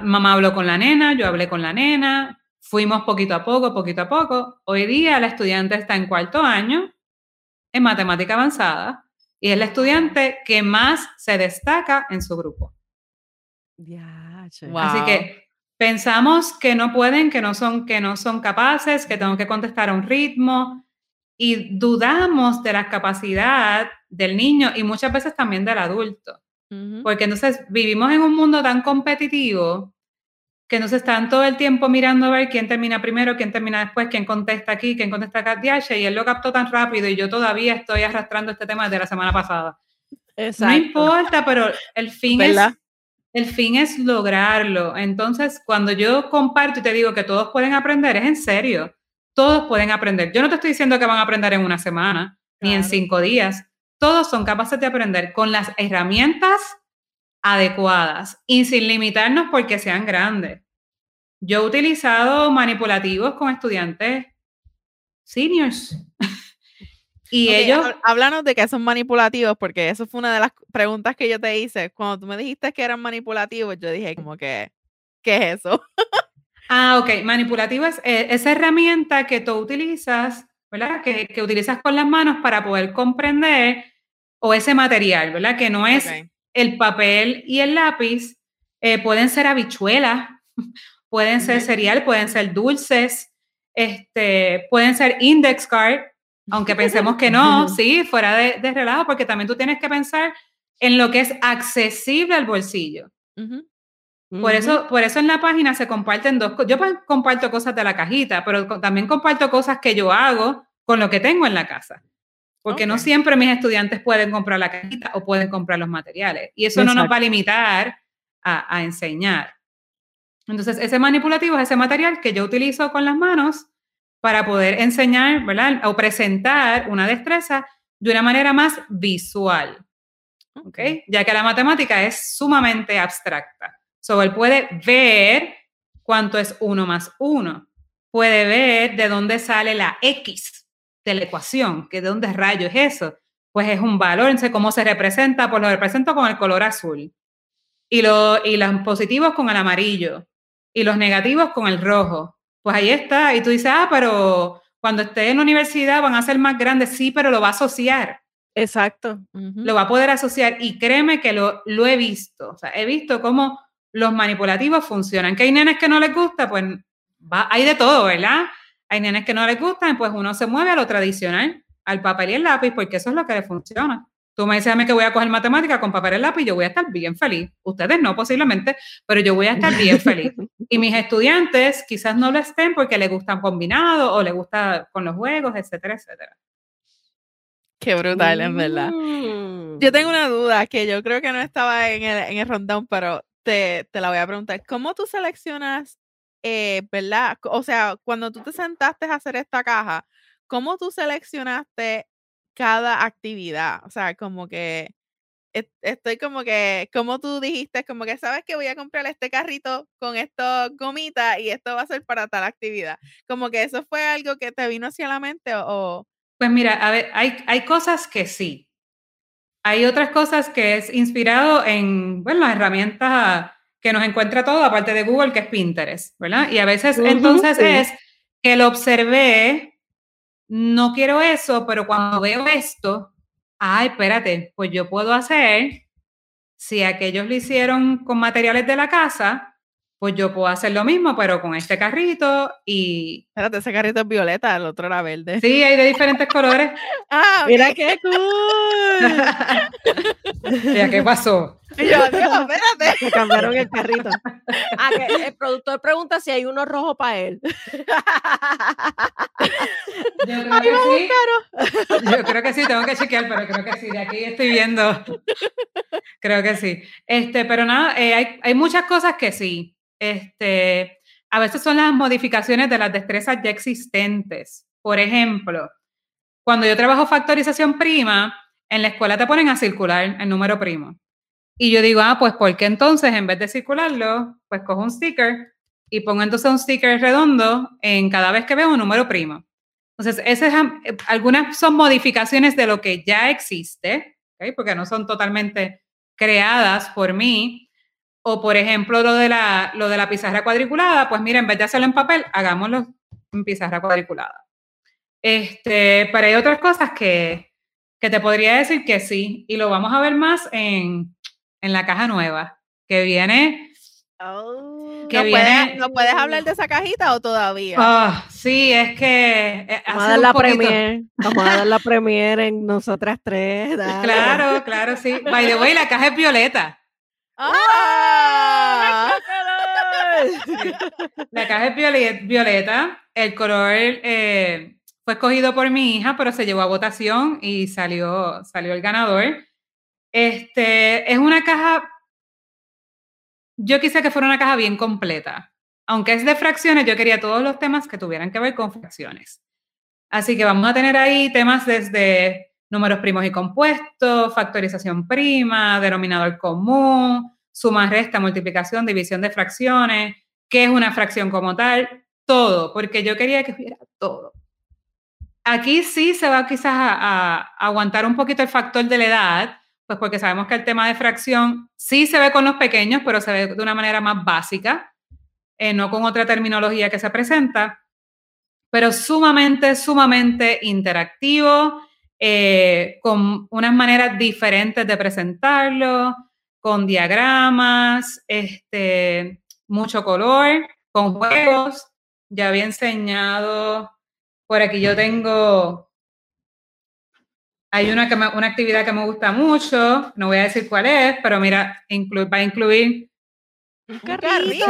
mamá habló con la nena, yo hablé con la nena, fuimos poquito a poco, poquito a poco. Hoy día la estudiante está en cuarto año en matemática avanzada y es la estudiante que más se destaca en su grupo. Así que pensamos que no pueden, que no son, que no son capaces, que tengo que contestar a un ritmo y dudamos de la capacidad del niño y muchas veces también del adulto. Porque entonces vivimos en un mundo tan competitivo que nos están todo el tiempo mirando a ver quién termina primero, quién termina después, quién contesta aquí, quién contesta acá, y él lo captó tan rápido y yo todavía estoy arrastrando este tema desde la semana pasada. No importa, pero el fin es el fin es lograrlo. Entonces, cuando yo comparto y te digo que todos pueden aprender, es en serio. Todos pueden aprender. Yo no te estoy diciendo que van a aprender en una semana ni en cinco días. Todos son capaces de aprender con las herramientas adecuadas y sin limitarnos porque sean grandes. Yo he utilizado manipulativos con estudiantes seniors. y ellos... Háblanos de que son manipulativos, porque eso fue una de las preguntas que yo te hice. Cuando tú me dijiste que eran manipulativos, yo dije como que, ¿qué es eso? ah, ok. Manipulativo es eh, esa herramienta que tú utilizas, ¿verdad? Que, que, utilizas con las manos para poder comprender o ese material, ¿verdad? Que no es el papel y el lápiz, eh, pueden ser habichuelas pueden ser cereal, pueden ser dulces, este, pueden ser index card, aunque pensemos que no, sí, fuera de, relajo, porque también tú tienes que pensar en lo que es accesible al bolsillo. Por eso, por eso en la página se comparten dos cosas. Yo comparto cosas de la cajita, pero también comparto cosas que yo hago con lo que tengo en la casa. Porque no siempre mis estudiantes pueden comprar la cajita o pueden comprar los materiales. Y eso no nos va a limitar a, a enseñar. Entonces, ese manipulativo es ese material que yo utilizo con las manos para poder enseñar, ¿verdad? O presentar una destreza de una manera más visual. ¿Ok? Ya que la matemática es sumamente abstracta. So, él puede ver cuánto es 1 más 1. Puede ver de dónde sale la X de la ecuación, que de dónde rayo es eso. Pues es un valor, entonces cómo se representa, pues lo represento con el color azul. Y, lo, y los positivos con el amarillo y los negativos con el rojo. Pues ahí está. Y tú dices, ah, pero cuando esté en la universidad van a ser más grandes. Sí, pero lo va a asociar. Exacto. Lo va a poder asociar. Y créeme que lo, lo he visto. O sea, he visto cómo los manipulativos funcionan. Que hay nenes que no les gusta, pues va, hay de todo, ¿verdad? Hay nenes que no les gustan, pues uno se mueve a lo tradicional, al papel y el lápiz, porque eso es lo que le funciona. Tú me dices a mí que voy a coger matemática con papel y lápiz, yo voy a estar bien feliz. Ustedes no, posiblemente, pero yo voy a estar bien feliz. Y mis estudiantes quizás no lo estén porque les gustan combinados o les gusta con los juegos, etcétera, etcétera. Qué brutal, en verdad. Yo tengo una duda que yo creo que no estaba en el, en el rundown, pero te, te la voy a preguntar. ¿Cómo tú seleccionas, eh, verdad? O sea, cuando tú te sentaste a hacer esta caja, ¿cómo tú seleccionaste cada actividad. O sea, como que estoy como que, como tú dijiste, como que sabes que voy a comprar este carrito con esto gomita y esto va a ser para tal actividad. Como que eso fue algo que te vino hacia la mente o... Pues mira, a ver, hay, hay cosas que sí. Hay otras cosas que es inspirado en, bueno, las herramientas que nos encuentra todo, aparte de Google, que es Pinterest, ¿verdad? Y a veces entonces es que lo observé no quiero eso, pero cuando veo esto, ay, espérate, pues yo puedo hacer, si aquellos lo hicieron con materiales de la casa, pues yo puedo hacer lo mismo, pero con este carrito y... Espérate, ese carrito es violeta, el otro era verde. Sí, hay de diferentes colores. ah, mira qué cool. ¿Ya qué pasó? Y yo, Dios, espérate. Me cambiaron el carrito. Ah, que el productor pregunta si hay uno rojo para él. Yo creo que sí. Yo creo que sí, tengo que chequear, pero creo que sí. De aquí estoy viendo. Creo que sí. Este, pero nada, eh, hay, hay muchas cosas que sí. Este, a veces son las modificaciones de las destrezas ya existentes. Por ejemplo, cuando yo trabajo factorización prima, en la escuela te ponen a circular el número primo. Y yo digo, ah, pues ¿por qué entonces en vez de circularlo, pues cojo un sticker y pongo entonces un sticker redondo en cada vez que veo un número primo? Entonces, esas, algunas son modificaciones de lo que ya existe, porque no son totalmente creadas por mí. O, por ejemplo, lo de, la, lo de la pizarra cuadriculada, pues mira, en vez de hacerlo en papel, hagámoslo en pizarra cuadriculada. Este, pero hay otras cosas que, que te podría decir que sí, y lo vamos a ver más en, en la caja nueva, que viene... Oh, que ¿No, viene- puedes, ¿No puedes hablar de esa cajita o todavía? Ah, sí, es que... eh, Vamos a dar la premier. Vamos a dar la premier en nosotras tres. dale. Claro, claro, sí. By the way, la caja es violeta. ¡Ah! La caja es violet- violeta. El color eh, fue escogido por mi hija, pero se llevó a votación y salió, salió el ganador. Este, es una caja, yo quise que fuera una caja bien completa. Aunque es de fracciones, yo quería todos los temas que tuvieran que ver con fracciones. Así que vamos a tener ahí temas desde números primos y compuestos, factorización prima, denominador común, suma, resta, multiplicación, división de fracciones, qué es una fracción como tal, todo, porque yo quería que hubiera todo. Aquí sí se va quizás a, a aguantar un poquito el factor de la edad, pues porque sabemos que el tema de fracción sí se ve con los pequeños, pero se ve de una manera más básica, eh, no con otra terminología que se presenta, pero sumamente, sumamente interactivo, eh, con unas maneras diferentes de presentarlo, con diagramas, este, mucho color, con juegos. Ya había enseñado, por aquí yo tengo, hay una, que me- una actividad que me gusta mucho, no voy a decir cuál es, pero mira, inclu- va a incluir ¡Un carrito!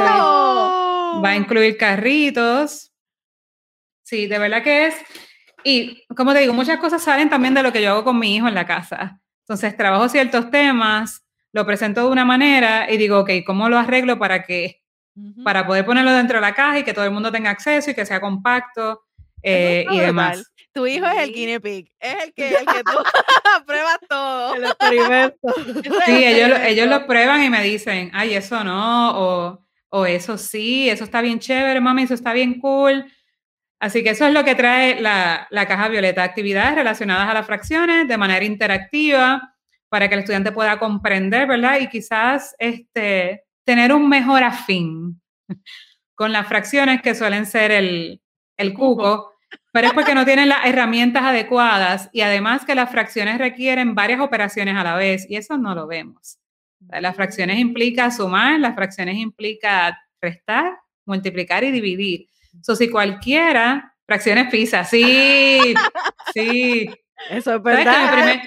va a incluir carritos. Sí, de verdad que es. Y como te digo, muchas cosas salen también de lo que yo hago con mi hijo en la casa. Entonces, trabajo ciertos temas, lo presento de una manera y digo, ok, ¿cómo lo arreglo para que para poder ponerlo dentro de la caja y que todo el mundo tenga acceso y que sea compacto eh, y demás? Tu hijo es el Sí. guinea pig. Es el que, el que tú pruebas todo. El experimento. Sí, el ellos, lo- ellos lo prueban y me dicen, ay, eso no, o, o eso sí, eso está bien chévere, mami, eso está bien cool. Así que eso es lo que trae la, la caja violeta, actividades relacionadas a las fracciones de manera interactiva para que el estudiante pueda comprender, ¿verdad? Y quizás este, tener un mejor afín con las fracciones que suelen ser el, el cuco, pero es porque no tienen las herramientas adecuadas y además que las fracciones requieren varias operaciones a la vez y eso no lo vemos. Las fracciones implica sumar, las fracciones implica restar, multiplicar y dividir. So, si cualquiera, fracciones PISA, sí, sí. Eso es ¿Sabes que mi verdad. primer,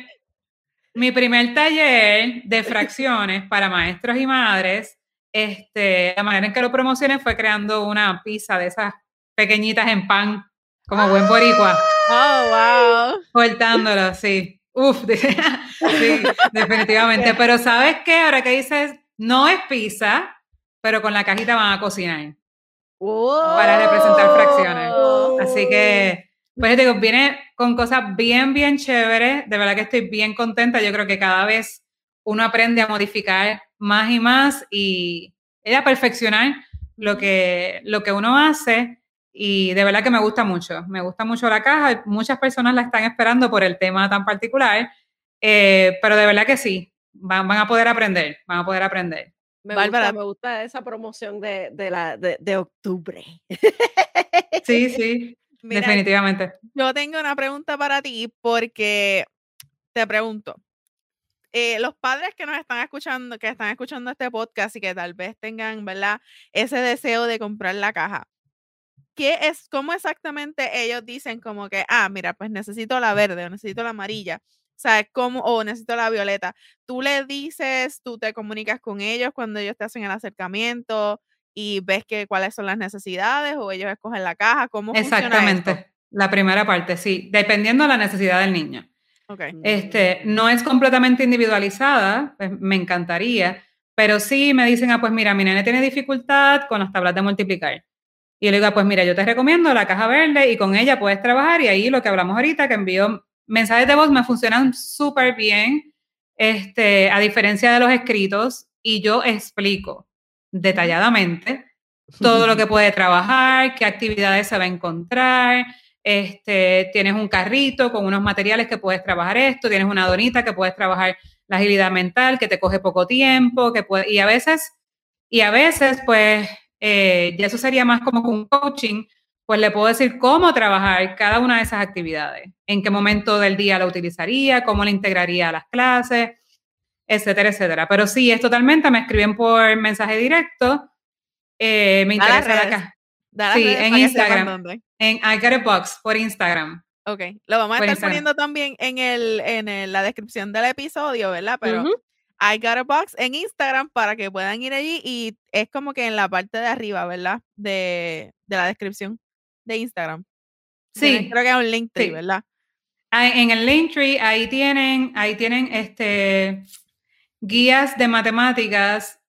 mi primer taller de fracciones para maestros y madres, este, la manera en que lo promocioné fue creando una pizza de esas pequeñitas en pan, como buen boricua, Oh, wow. cortándolo, sí. Uf, sí, definitivamente. Pero ¿sabes qué? Ahora que dices, no es pizza, pero con la cajita van a cocinar para representar fracciones. Así que, pues digo, viene con cosas bien, bien chéveres. De verdad que estoy bien contenta. Yo creo que cada vez uno aprende a modificar más y más y a perfeccionar lo que, lo que uno hace. Y de verdad que me gusta mucho. Me gusta mucho la caja. Muchas personas la están esperando por el tema tan particular. eh, pero de verdad que sí, van, van a poder aprender, van a poder aprender. Me Bárbara. gusta, me gusta esa promoción de, de, la, de, de octubre. Sí, sí. Mira, definitivamente. yo tengo una pregunta para ti porque te pregunto, eh, los padres que nos están escuchando, que están escuchando este podcast y que tal vez tengan, ¿verdad? Ese deseo de comprar la caja. ¿Qué es, cómo exactamente ellos dicen como que, ah, mira, pues necesito la verde o necesito la amarilla? ¿Sabes cómo? O necesito la violeta. Tú le dices, tú te comunicas con ellos cuando ellos te hacen el acercamiento y ves que cuáles son las necesidades o ellos escogen la caja. ¿Cómo funciona esto? Exactamente. La primera parte, sí, dependiendo de la necesidad del niño. Este, no es completamente individualizada, pues me encantaría, pero sí me dicen, ah, pues mira, mi nene tiene dificultad con las tablas de multiplicar. Y yo le digo, ah, pues mira, yo te recomiendo la caja verde y con ella puedes trabajar y ahí lo que hablamos ahorita, que envío mensajes de voz, me funcionan súper bien, este, a diferencia de los escritos, y yo explico detalladamente todo lo que puede trabajar, qué actividades se va a encontrar, este, tienes un carrito con unos materiales que puedes trabajar esto, tienes una donita que puedes trabajar la agilidad mental, que te coge poco tiempo, que puede, y a veces, y a veces, pues, eh, ya eso sería más como un coaching, pues le puedo decir cómo trabajar cada una de esas actividades, en qué momento del día la utilizaría, cómo la integraría a las clases, etcétera, etcétera. Pero sí, es totalmente, me escriben por mensaje directo, eh, me las interesa la redes. las Sí, redes en Instagram. En I Got a Box por Instagram. Ok, lo vamos a Por estar Instagram. poniendo también en, el, en el- la descripción del episodio, ¿verdad? Pero. I got a box en Instagram para que puedan ir allí y es como que en la parte de arriba, ¿verdad? De, de la descripción de Instagram. Sí, creo que es un link sí. ¿verdad? Ah, En el Linktree, ahí tienen, ahí tienen este, guías de matemáticas,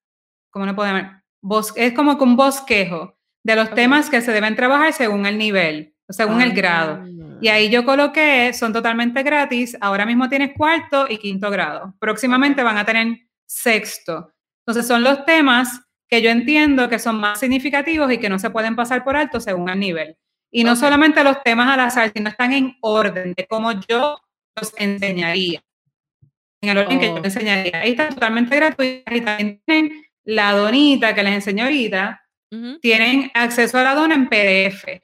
¿cómo lo puedo llamar? Bos- es como que un bosquejo de los temas que se deben trabajar según el nivel, según el grado. Y Ah. ahí yo coloqué, son totalmente gratis, ahora mismo tienes cuarto y quinto grado. Próximamente van a tener sexto. Entonces son los temas que yo entiendo que son más significativos y que no se pueden pasar por alto según el nivel. Y no solamente los temas al azar, sino están en orden de cómo yo los enseñaría. En el orden que yo Oh. enseñaría. Ahí está totalmente gratuito. Y también tienen la donita que les enseñé ahorita, Ujú. tienen acceso a la dona en PDF.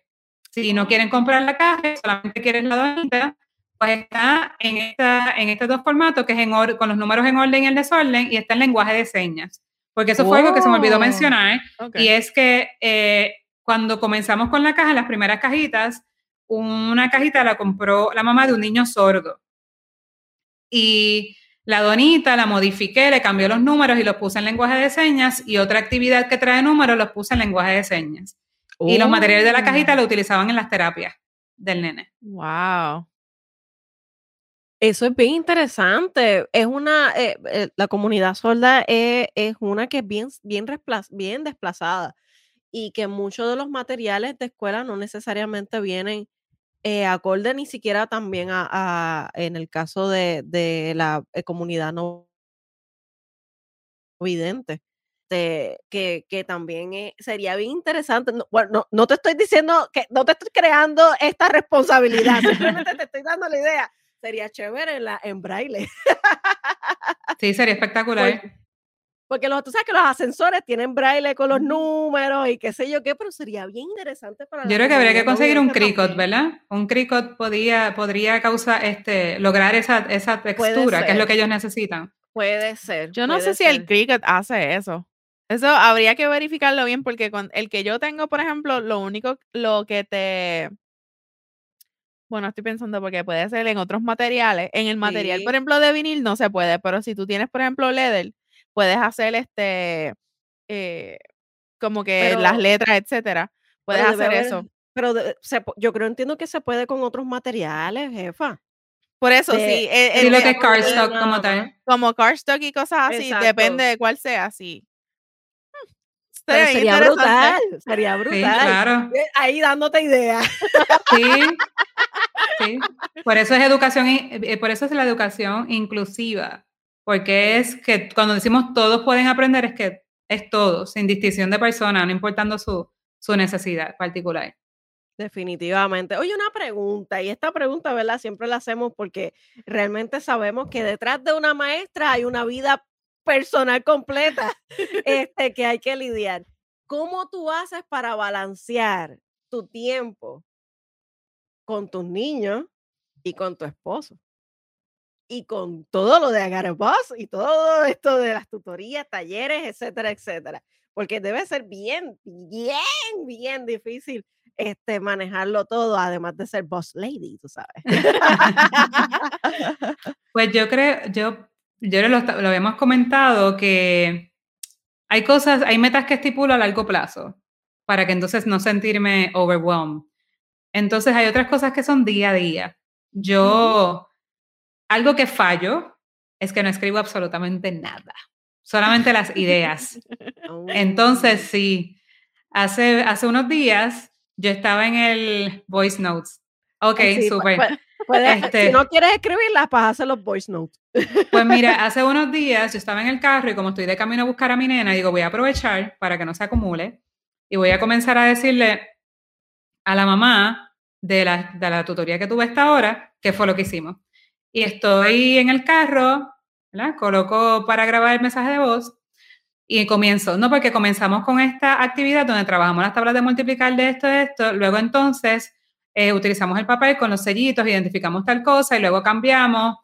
Si no quieren comprar la caja, solamente quieren la donita, pues está en, esta, en estos dos formatos, que es en or- con los números en orden y el desorden, y está en lenguaje de señas. Porque eso fue algo que se me olvidó Oh. mencionar, Ok. y es que eh, cuando comenzamos con la caja, las primeras cajitas, una cajita la compró la mamá de un niño sordo. Y la donita la modifiqué, le cambió los números y los puse en lenguaje de señas, y otra actividad que trae números los puse en lenguaje de señas. Y los materiales de la cajita Oh. lo utilizaban en las terapias del nene. Wow. Eso es bien interesante. Es una, eh, eh, la comunidad sorda es, es una que es bien, bien desplazada y que muchos de los materiales de escuela no necesariamente vienen eh, acorde ni siquiera también a, a- en el caso de, de la eh, comunidad no vidente. De- que, que también eh, sería bien interesante. No, bueno, no, no te estoy diciendo que no te estoy creando esta responsabilidad, simplemente te estoy dando la idea. Sería chévere en, la, en braille. Sí, sería espectacular. Porque, porque los, tú sabes que los ascensores tienen braille con los números y qué sé yo qué, pero sería bien interesante para Yo creo que habría que conseguir un cricot. ¿verdad? Un cricot podía, podría causar, este, lograr esa, esa textura, que es lo ser. que ellos necesitan. Puede ser. Yo no sé puede si el ser. Cricut hace eso. Eso habría que verificarlo bien porque con el que yo tengo, por ejemplo, lo único, lo que te... Bueno, estoy pensando porque puede ser en otros materiales. En el material, Sí. por ejemplo, de vinil no se puede, pero si tú tienes, por ejemplo, leather, puedes hacer este, eh, como que las letras, etcétera. Puedes hacer haber- eso. Pero de- se yo creo, entiendo que se puede con otros materiales, jefa. Por eso, de- sí, el- Sí, el lo que es cardstock como tal. como cardstock y cosas así, Exacto. depende de cuál sea, sí. Pero sería brutal, sería brutal. Sí, claro. Eh, Ahí dándote idea. Sí, sí. Por eso es educación, in- eh, por eso es la educación inclusiva, porque es que cuando decimos todos pueden aprender es que es todo, sin distinción de persona, no importando su, su necesidad particular. Definitivamente. Oye, una pregunta, y esta pregunta, ¿verdad? Siempre la hacemos porque realmente sabemos que detrás de una maestra hay una vida personal completa este, que hay que lidiar. ¿Cómo tú haces para balancear tu tiempo con tus niños y con tu esposo. Y con todo lo de Agar Boss y todo esto de las tutorías, talleres, etcétera, etcétera. Porque debe ser bien, bien, bien difícil este, manejarlo todo, además de ser boss lady, tú sabes. pues yo creo, yo, yo lo, lo habíamos comentado que hay cosas, hay metas que estipulo a largo plazo para que entonces no sentirme overwhelmed. Entonces hay otras cosas que son día a día. Yo, algo que fallo es que no escribo absolutamente nada, solamente las ideas. Entonces, oh. sí, hace, hace unos días yo estaba en el voice notes. Ok, súper. Este si no quieres escribirlas, pues hacer los voice notes. Pues mira, hace unos días yo estaba en el carro y como estoy de camino a buscar a mi nena, digo, voy a aprovechar para que no se acumule y voy a comenzar a decirle a la mamá de la, de la tutoría que tuve esta hora, qué fue lo que hicimos. Y estoy en el carro, ¿verdad? Coloco para grabar el mensaje de voz y comienzo, no, porque comenzamos con esta actividad donde trabajamos las tablas de multiplicar de esto, de esto, luego entonces eh, utilizamos el papel con los sellitos, identificamos tal cosa y luego cambiamos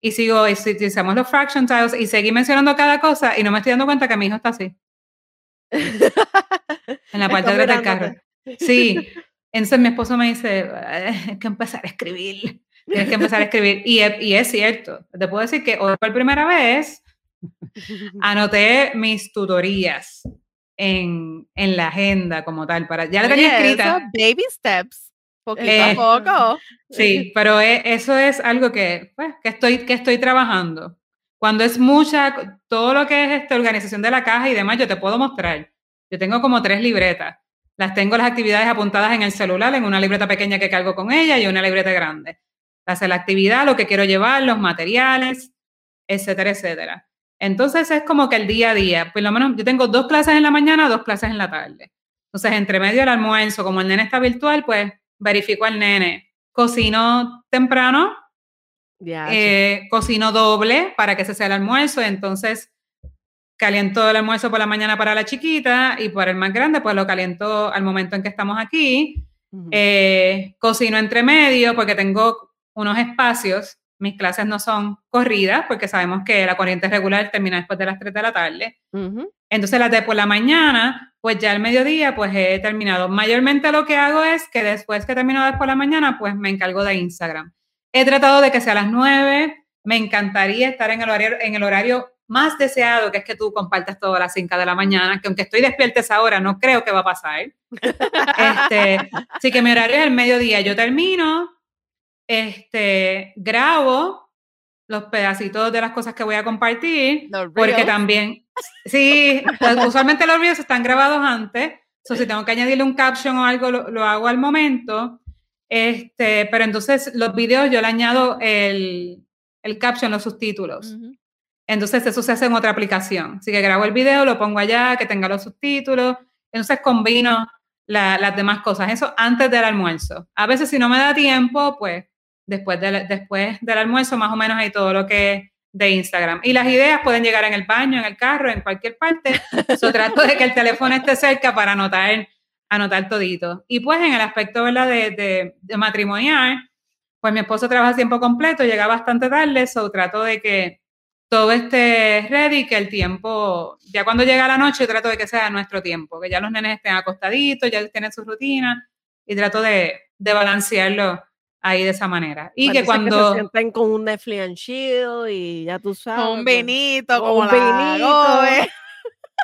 y sigo, y utilizamos los fraction tiles y seguí mencionando cada cosa y no me estoy dando cuenta que mi hijo está así. en la parte de atrás del carro. Sí, entonces mi esposo me dice, hay que empezar a escribir, tienes que empezar a escribir. Y, y es cierto, te puedo decir que hoy por primera vez anoté mis tutorías en, en, la agenda como tal, para, ya la tenía escrita. baby steps, poquito a eh, poco. Sí, pero e, eso es algo que, pues, que, estoy, que estoy trabajando. Cuando es mucha, todo lo que es esta organización de la caja y demás, yo te puedo mostrar. Yo tengo como tres libretas las tengo las actividades apuntadas en el celular, en una libreta pequeña que cargo con ella y una libreta grande. Hace la actividad, lo que quiero llevar, los materiales, etcétera, etcétera. Entonces es como que el día a día, por lo menos yo tengo dos clases en la mañana, dos clases en la tarde. Entonces, entre medio del almuerzo, como el nene está virtual, pues verifico al nene. Cocino temprano, eh, cocino doble para que se sea el almuerzo. Entonces, caliento el almuerzo por la mañana para la chiquita y por el más grande, pues lo caliento al momento en que estamos aquí. Eh, cocino entre medio porque tengo unos espacios. Mis clases no son corridas porque sabemos que la corriente regular termina después de las 3 de la tarde. Entonces las de por la mañana, pues ya al mediodía, pues he terminado. Mayormente lo que hago es que después que termino después por la mañana, pues me encargo de Instagram. He tratado de que sea a las 9. Me encantaría estar en el horario, en el horario más deseado, que es que tú compartas todo a las 5 de la mañana, que aunque estoy despierta esa hora, no creo que va a pasar. Este, así que mi horario es el mediodía. Yo termino, este, grabo los pedacitos de las cosas que voy a compartir, porque también, sí, pues, usualmente los videos están grabados antes, o si tengo que añadirle un caption o algo, lo, hago al momento, este, pero entonces los videos yo le añado el, el caption, los subtítulos. Entonces eso se hace en otra aplicación. Así que grabo el video, lo pongo allá, que tenga los subtítulos. Entonces combino las demás cosas. Eso antes del almuerzo. A veces si no me da tiempo, pues después, después del almuerzo más o menos hay todo lo que es de Instagram. Y las ideas pueden llegar en el baño, en el carro, en cualquier parte. So, trato de que el teléfono esté cerca para anotar, anotar todito. Y pues en el aspecto ¿verdad? De, de, de matrimonial, pues mi esposo trabaja tiempo completo, llega bastante tarde, so trato de que todo esté ready, que el tiempo, ya cuando llega la noche, trato de que sea nuestro tiempo, que ya los nenes estén acostaditos, ya tienen su rutina y trato de, de balancearlo ahí de esa manera. Y que cuando... se sienten con un Netflix and chill y ya tú sabes. Con un pues, vinito, con un vinito.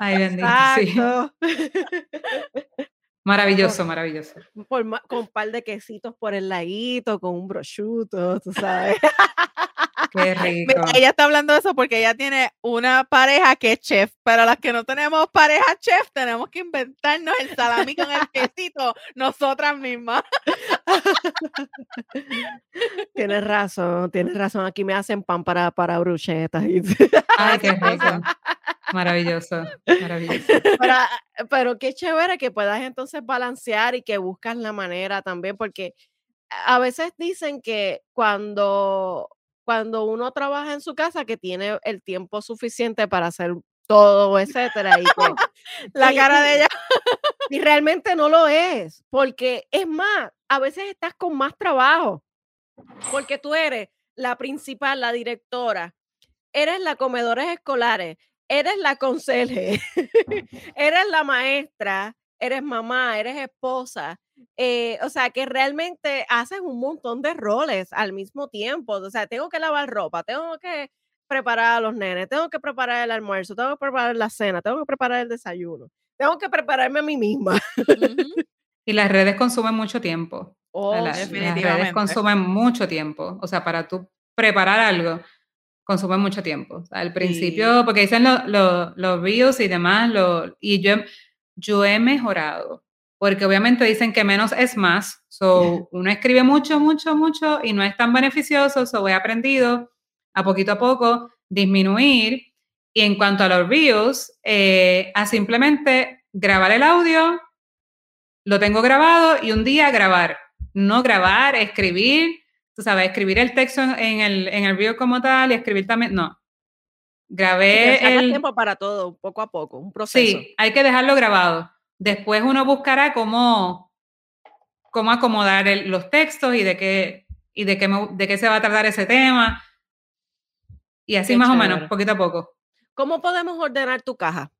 Ay, bendito, sí. Maravilloso, maravilloso. con un par de quesitos por el laguito, con un prosciutto, tú sabes. Qué rico. ella está hablando de eso porque ella tiene una pareja que es chef. Pero las que no tenemos pareja chef, tenemos que inventarnos el salami con el quesito nosotras mismas. Tienes razón, tienes razón. Aquí me hacen pan para, para bruchetas. Ay, qué rico. Maravilloso, maravilloso. Pero, pero qué chévere que puedas entonces balancear y que buscas la manera también, porque a veces dicen que cuando cuando uno trabaja en su casa que tiene el tiempo suficiente para hacer todo, etcétera. Y pues, La cara de ella. y realmente no lo es, porque es más, a veces estás con más trabajo, porque tú eres la principal, la directora, eres la comedores escolares, eres la conserje, eres la maestra, eres mamá, eres esposa. Eh, o sea, que realmente haces un montón de roles al mismo tiempo. O sea, tengo que lavar ropa, tengo que preparar a los nenes, tengo que preparar el almuerzo, tengo que preparar la cena, tengo que preparar el desayuno, tengo que prepararme a mí misma. Y las redes consumen mucho tiempo. Oh, La- las redes consumen mucho tiempo. O sea, para tú preparar algo, consume mucho tiempo. O sea, al principio, porque dicen lo- lo- los reels y demás, lo, y yo, yo he mejorado. Porque obviamente dicen que menos es más. So, uno escribe mucho, mucho, mucho y no es tan beneficioso. So, he aprendido a poquito a poco disminuir. Y en cuanto a los reels, eh, a simplemente grabar el audio, lo tengo grabado y un día grabar. No grabar, escribir, tú sabes, escribir el texto en, el, en el reel como tal y escribir también, no. Grabé el... tiempo para todo, poco a poco, un proceso. Sí, hay que dejarlo grabado. Después uno buscará cómo, cómo acomodar el- los textos y de qué, y de qué, me- de qué se va a tratar ese tema. Y así Qué más o menos, poquito a poco. ¿Cómo podemos ordenar tu caja?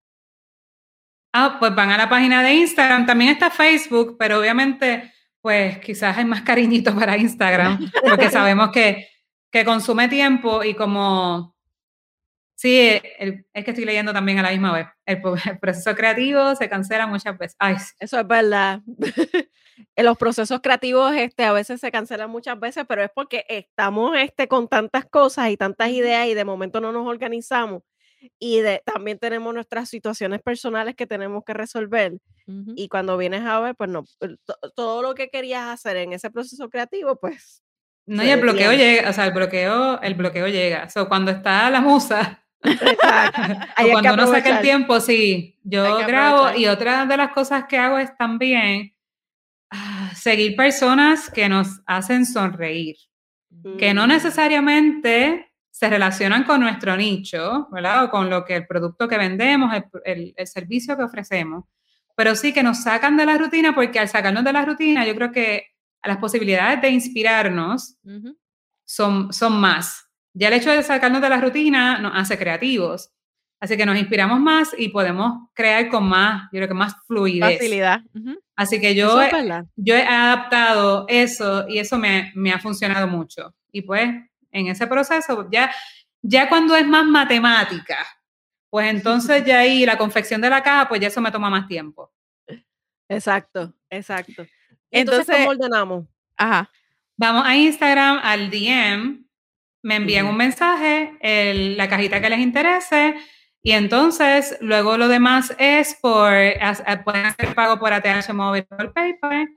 Ah, pues van a la página de Instagram, también está Facebook, pero obviamente, pues quizás hay más cariñito para Instagram, porque sabemos que, que consume tiempo y como, sí, el- es que estoy leyendo también a la misma vez, el, el proceso creativo se cancela muchas veces. Ay. Eso es verdad. En los procesos creativos este, a veces se cancelan muchas veces, pero es porque estamos este, con tantas cosas y tantas ideas y de momento no nos organizamos. Y de, también tenemos nuestras situaciones personales que tenemos que resolver. Ujú. Y cuando vienes a ver, pues no, todo lo que querías hacer en ese proceso creativo, pues no, y el bloqueo llega, o sea, el bloqueo, el bloqueo llega. So, cuando está la musa, O cuando uno saca el tiempo, sí, yo grabo y otra de las cosas que hago es también ah, seguir personas que nos hacen sonreír, que no Mm. necesariamente se relacionan con nuestro nicho, ¿verdad? O con lo que el producto que vendemos, el, el- el servicio que ofrecemos, pero sí que nos sacan de la rutina porque al sacarnos de la rutina yo creo que las posibilidades de inspirarnos Ujú. son, son más. Ya el hecho de sacarnos de la rutina nos hace creativos. Así que nos inspiramos más y podemos crear con más, yo creo que más fluidez. Facilidad. Así que yo, es yo he adaptado eso y eso me, me ha funcionado mucho. Y pues en ese proceso, ya, ya cuando es más matemática, pues entonces ya ahí la confección de la caja, pues ya eso me toma más tiempo. Exacto, exacto. Entonces- ¿cómo ordenamos? Ajá. Vamos a Instagram, al DM, me envían un mensaje, el- la cajita que les interese, y entonces luego lo demás es por, as- eh, pueden hacer pago por ATH móvil o por PayPal,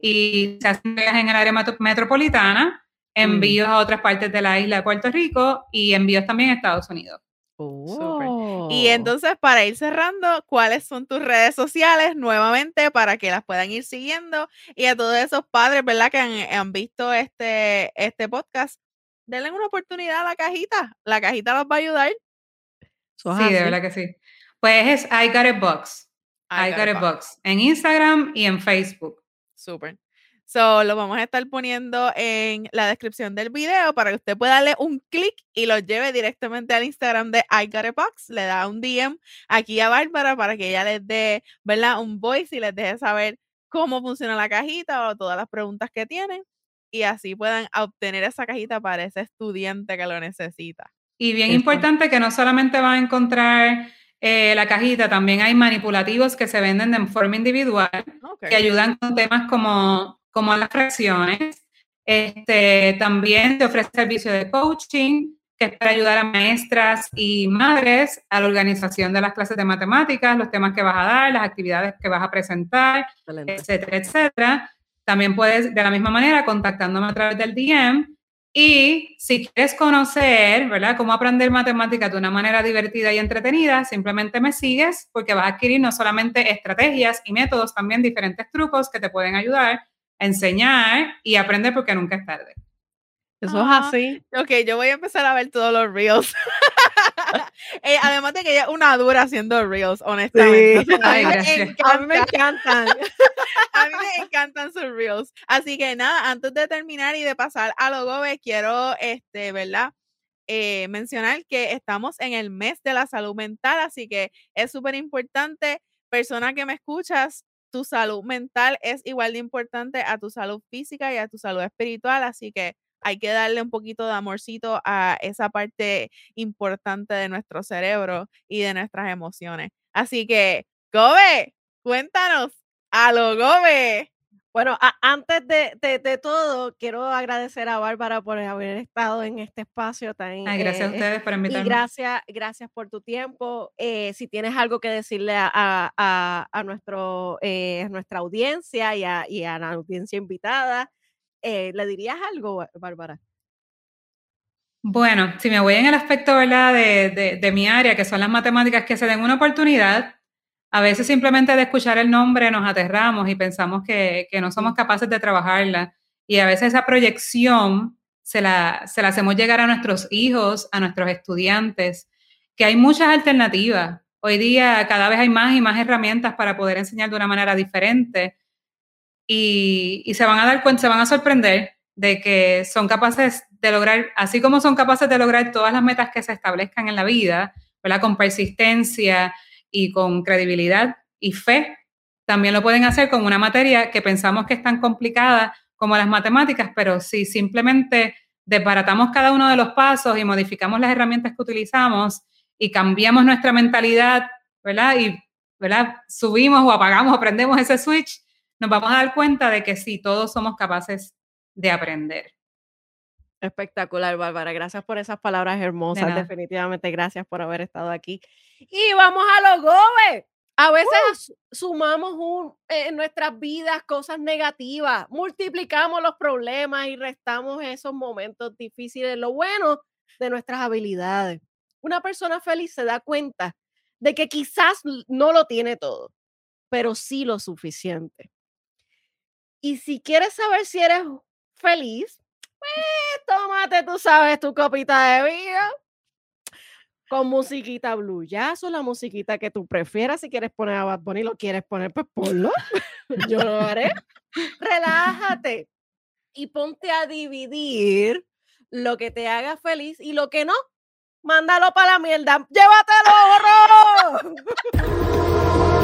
y se hacen en el área metro- metropolitana, envíos a otras partes de la isla de Puerto Rico y envíos también a Estados Unidos. Oh. Y entonces, para ir cerrando, ¿cuáles son tus redes sociales nuevamente para que las puedan ir siguiendo? Y a todos esos padres, ¿verdad? Que han, han visto este, este podcast, denle una oportunidad a la cajita. La cajita los va a ayudar. Sí, de verdad que sí. Pues es I Got It Box, I, Got It Box, en Instagram y en Facebook. Súper. So, lo vamos a estar poniendo en la descripción del video para que usted pueda darle un clic y lo lleve directamente al Instagram de I Got a Box. Le da un DM aquí a Bárbara para que ella les dé, ¿verdad? Un voice y les deje saber cómo funciona la cajita o todas las preguntas que tienen y así puedan obtener esa cajita para ese estudiante que lo necesita. Y bien Eso. importante que no solamente van a encontrar eh, la cajita, también hay manipulativos que se venden de forma individual, que ayudan con temas como, como las fracciones. Este, también te ofrece servicio de coaching, que es para ayudar a maestras y madres a la organización de las clases de matemáticas, los temas que vas a dar, las actividades que vas a presentar, Excelente. etcétera, etcétera. También puedes, de la misma manera, contactándome a través del DM. Y si quieres conocer, ¿verdad?, cómo aprender matemáticas de una manera divertida y entretenida, simplemente me sigues porque vas a adquirir no solamente estrategias y métodos, también diferentes trucos que te pueden ayudar a enseñar y aprender porque nunca es tarde. Eso es así. Ok, yo voy a empezar a ver todos los reels. Eh, además de que ella es una dura haciendo reels, honestamente. Sí. O sea, a, mí me gracias. A mí me encanta, encantan. a mí me encantan sus reels. Así que nada, antes de terminar y de pasar a lo gobe, quiero, este, ¿verdad? Eh, mencionar que estamos en el mes de la salud mental, así que es súper importante, persona que me escuchas, tu salud mental es igual de importante a tu salud física y a tu salud espiritual, así que hay que darle un poquito de amorcito a esa parte importante de nuestro cerebro y de nuestras emociones. Así que, Gobe, cuéntanos, a lo Gobe. Bueno, a- antes de, de- de todo, quiero agradecer a Bárbara por haber estado en este espacio tan... Ay, gracias a eh, ustedes por Y invitarme. gracias, gracias por tu tiempo. Eh, si tienes algo que decirle a, a- a- nuestro, eh, nuestra audiencia y a, y a la audiencia invitada, eh, ¿le dirías algo, Bá- Bárbara? Bueno, si me voy en el aspecto. De, de, de mi área, que son las matemáticas, que se den una oportunidad, a veces simplemente de escuchar el nombre nos aterramos y pensamos que, que no somos capaces de trabajarla. Y a veces esa proyección se la, se la hacemos llegar a nuestros hijos, a nuestros estudiantes, que hay muchas alternativas. Hoy día cada vez hay más y más herramientas para poder enseñar de una manera diferente y, se van a dar cuenta, se van a sorprender de que son capaces de lograr, así como son capaces de lograr todas las metas que se establezcan en la vida, ¿verdad? Con persistencia y con credibilidad y fe, también lo pueden hacer con una materia que pensamos que es tan complicada como las matemáticas, pero si simplemente desbaratamos cada uno de los pasos y modificamos las herramientas que utilizamos y cambiamos nuestra mentalidad, ¿verdad? Y, ¿verdad? Subimos o apagamos o prendemos ese switch, nos vamos a dar cuenta de que sí, todos somos capaces de aprender. Espectacular, Bárbara. Gracias por esas palabras hermosas. Definitivamente, gracias por haber estado aquí. Y vamos a los gobe. A veces su- sumamos un- en nuestras vidas cosas negativas, multiplicamos los problemas y restamos esos momentos difíciles. Lo bueno de nuestras habilidades. Una persona feliz se da cuenta de que quizás no lo tiene todo, pero sí lo suficiente. Y si quieres saber si eres feliz, pues tómate, tú sabes, tu copita de vino con musiquita blue jazz o la musiquita que tú prefieras. Si quieres poner a Bad Bunny, lo quieres poner, pues ponlo. Yo lo haré. Relájate y ponte a dividir lo que te haga feliz y lo que no, mándalo para la mierda. ¡Llévatelo, horror!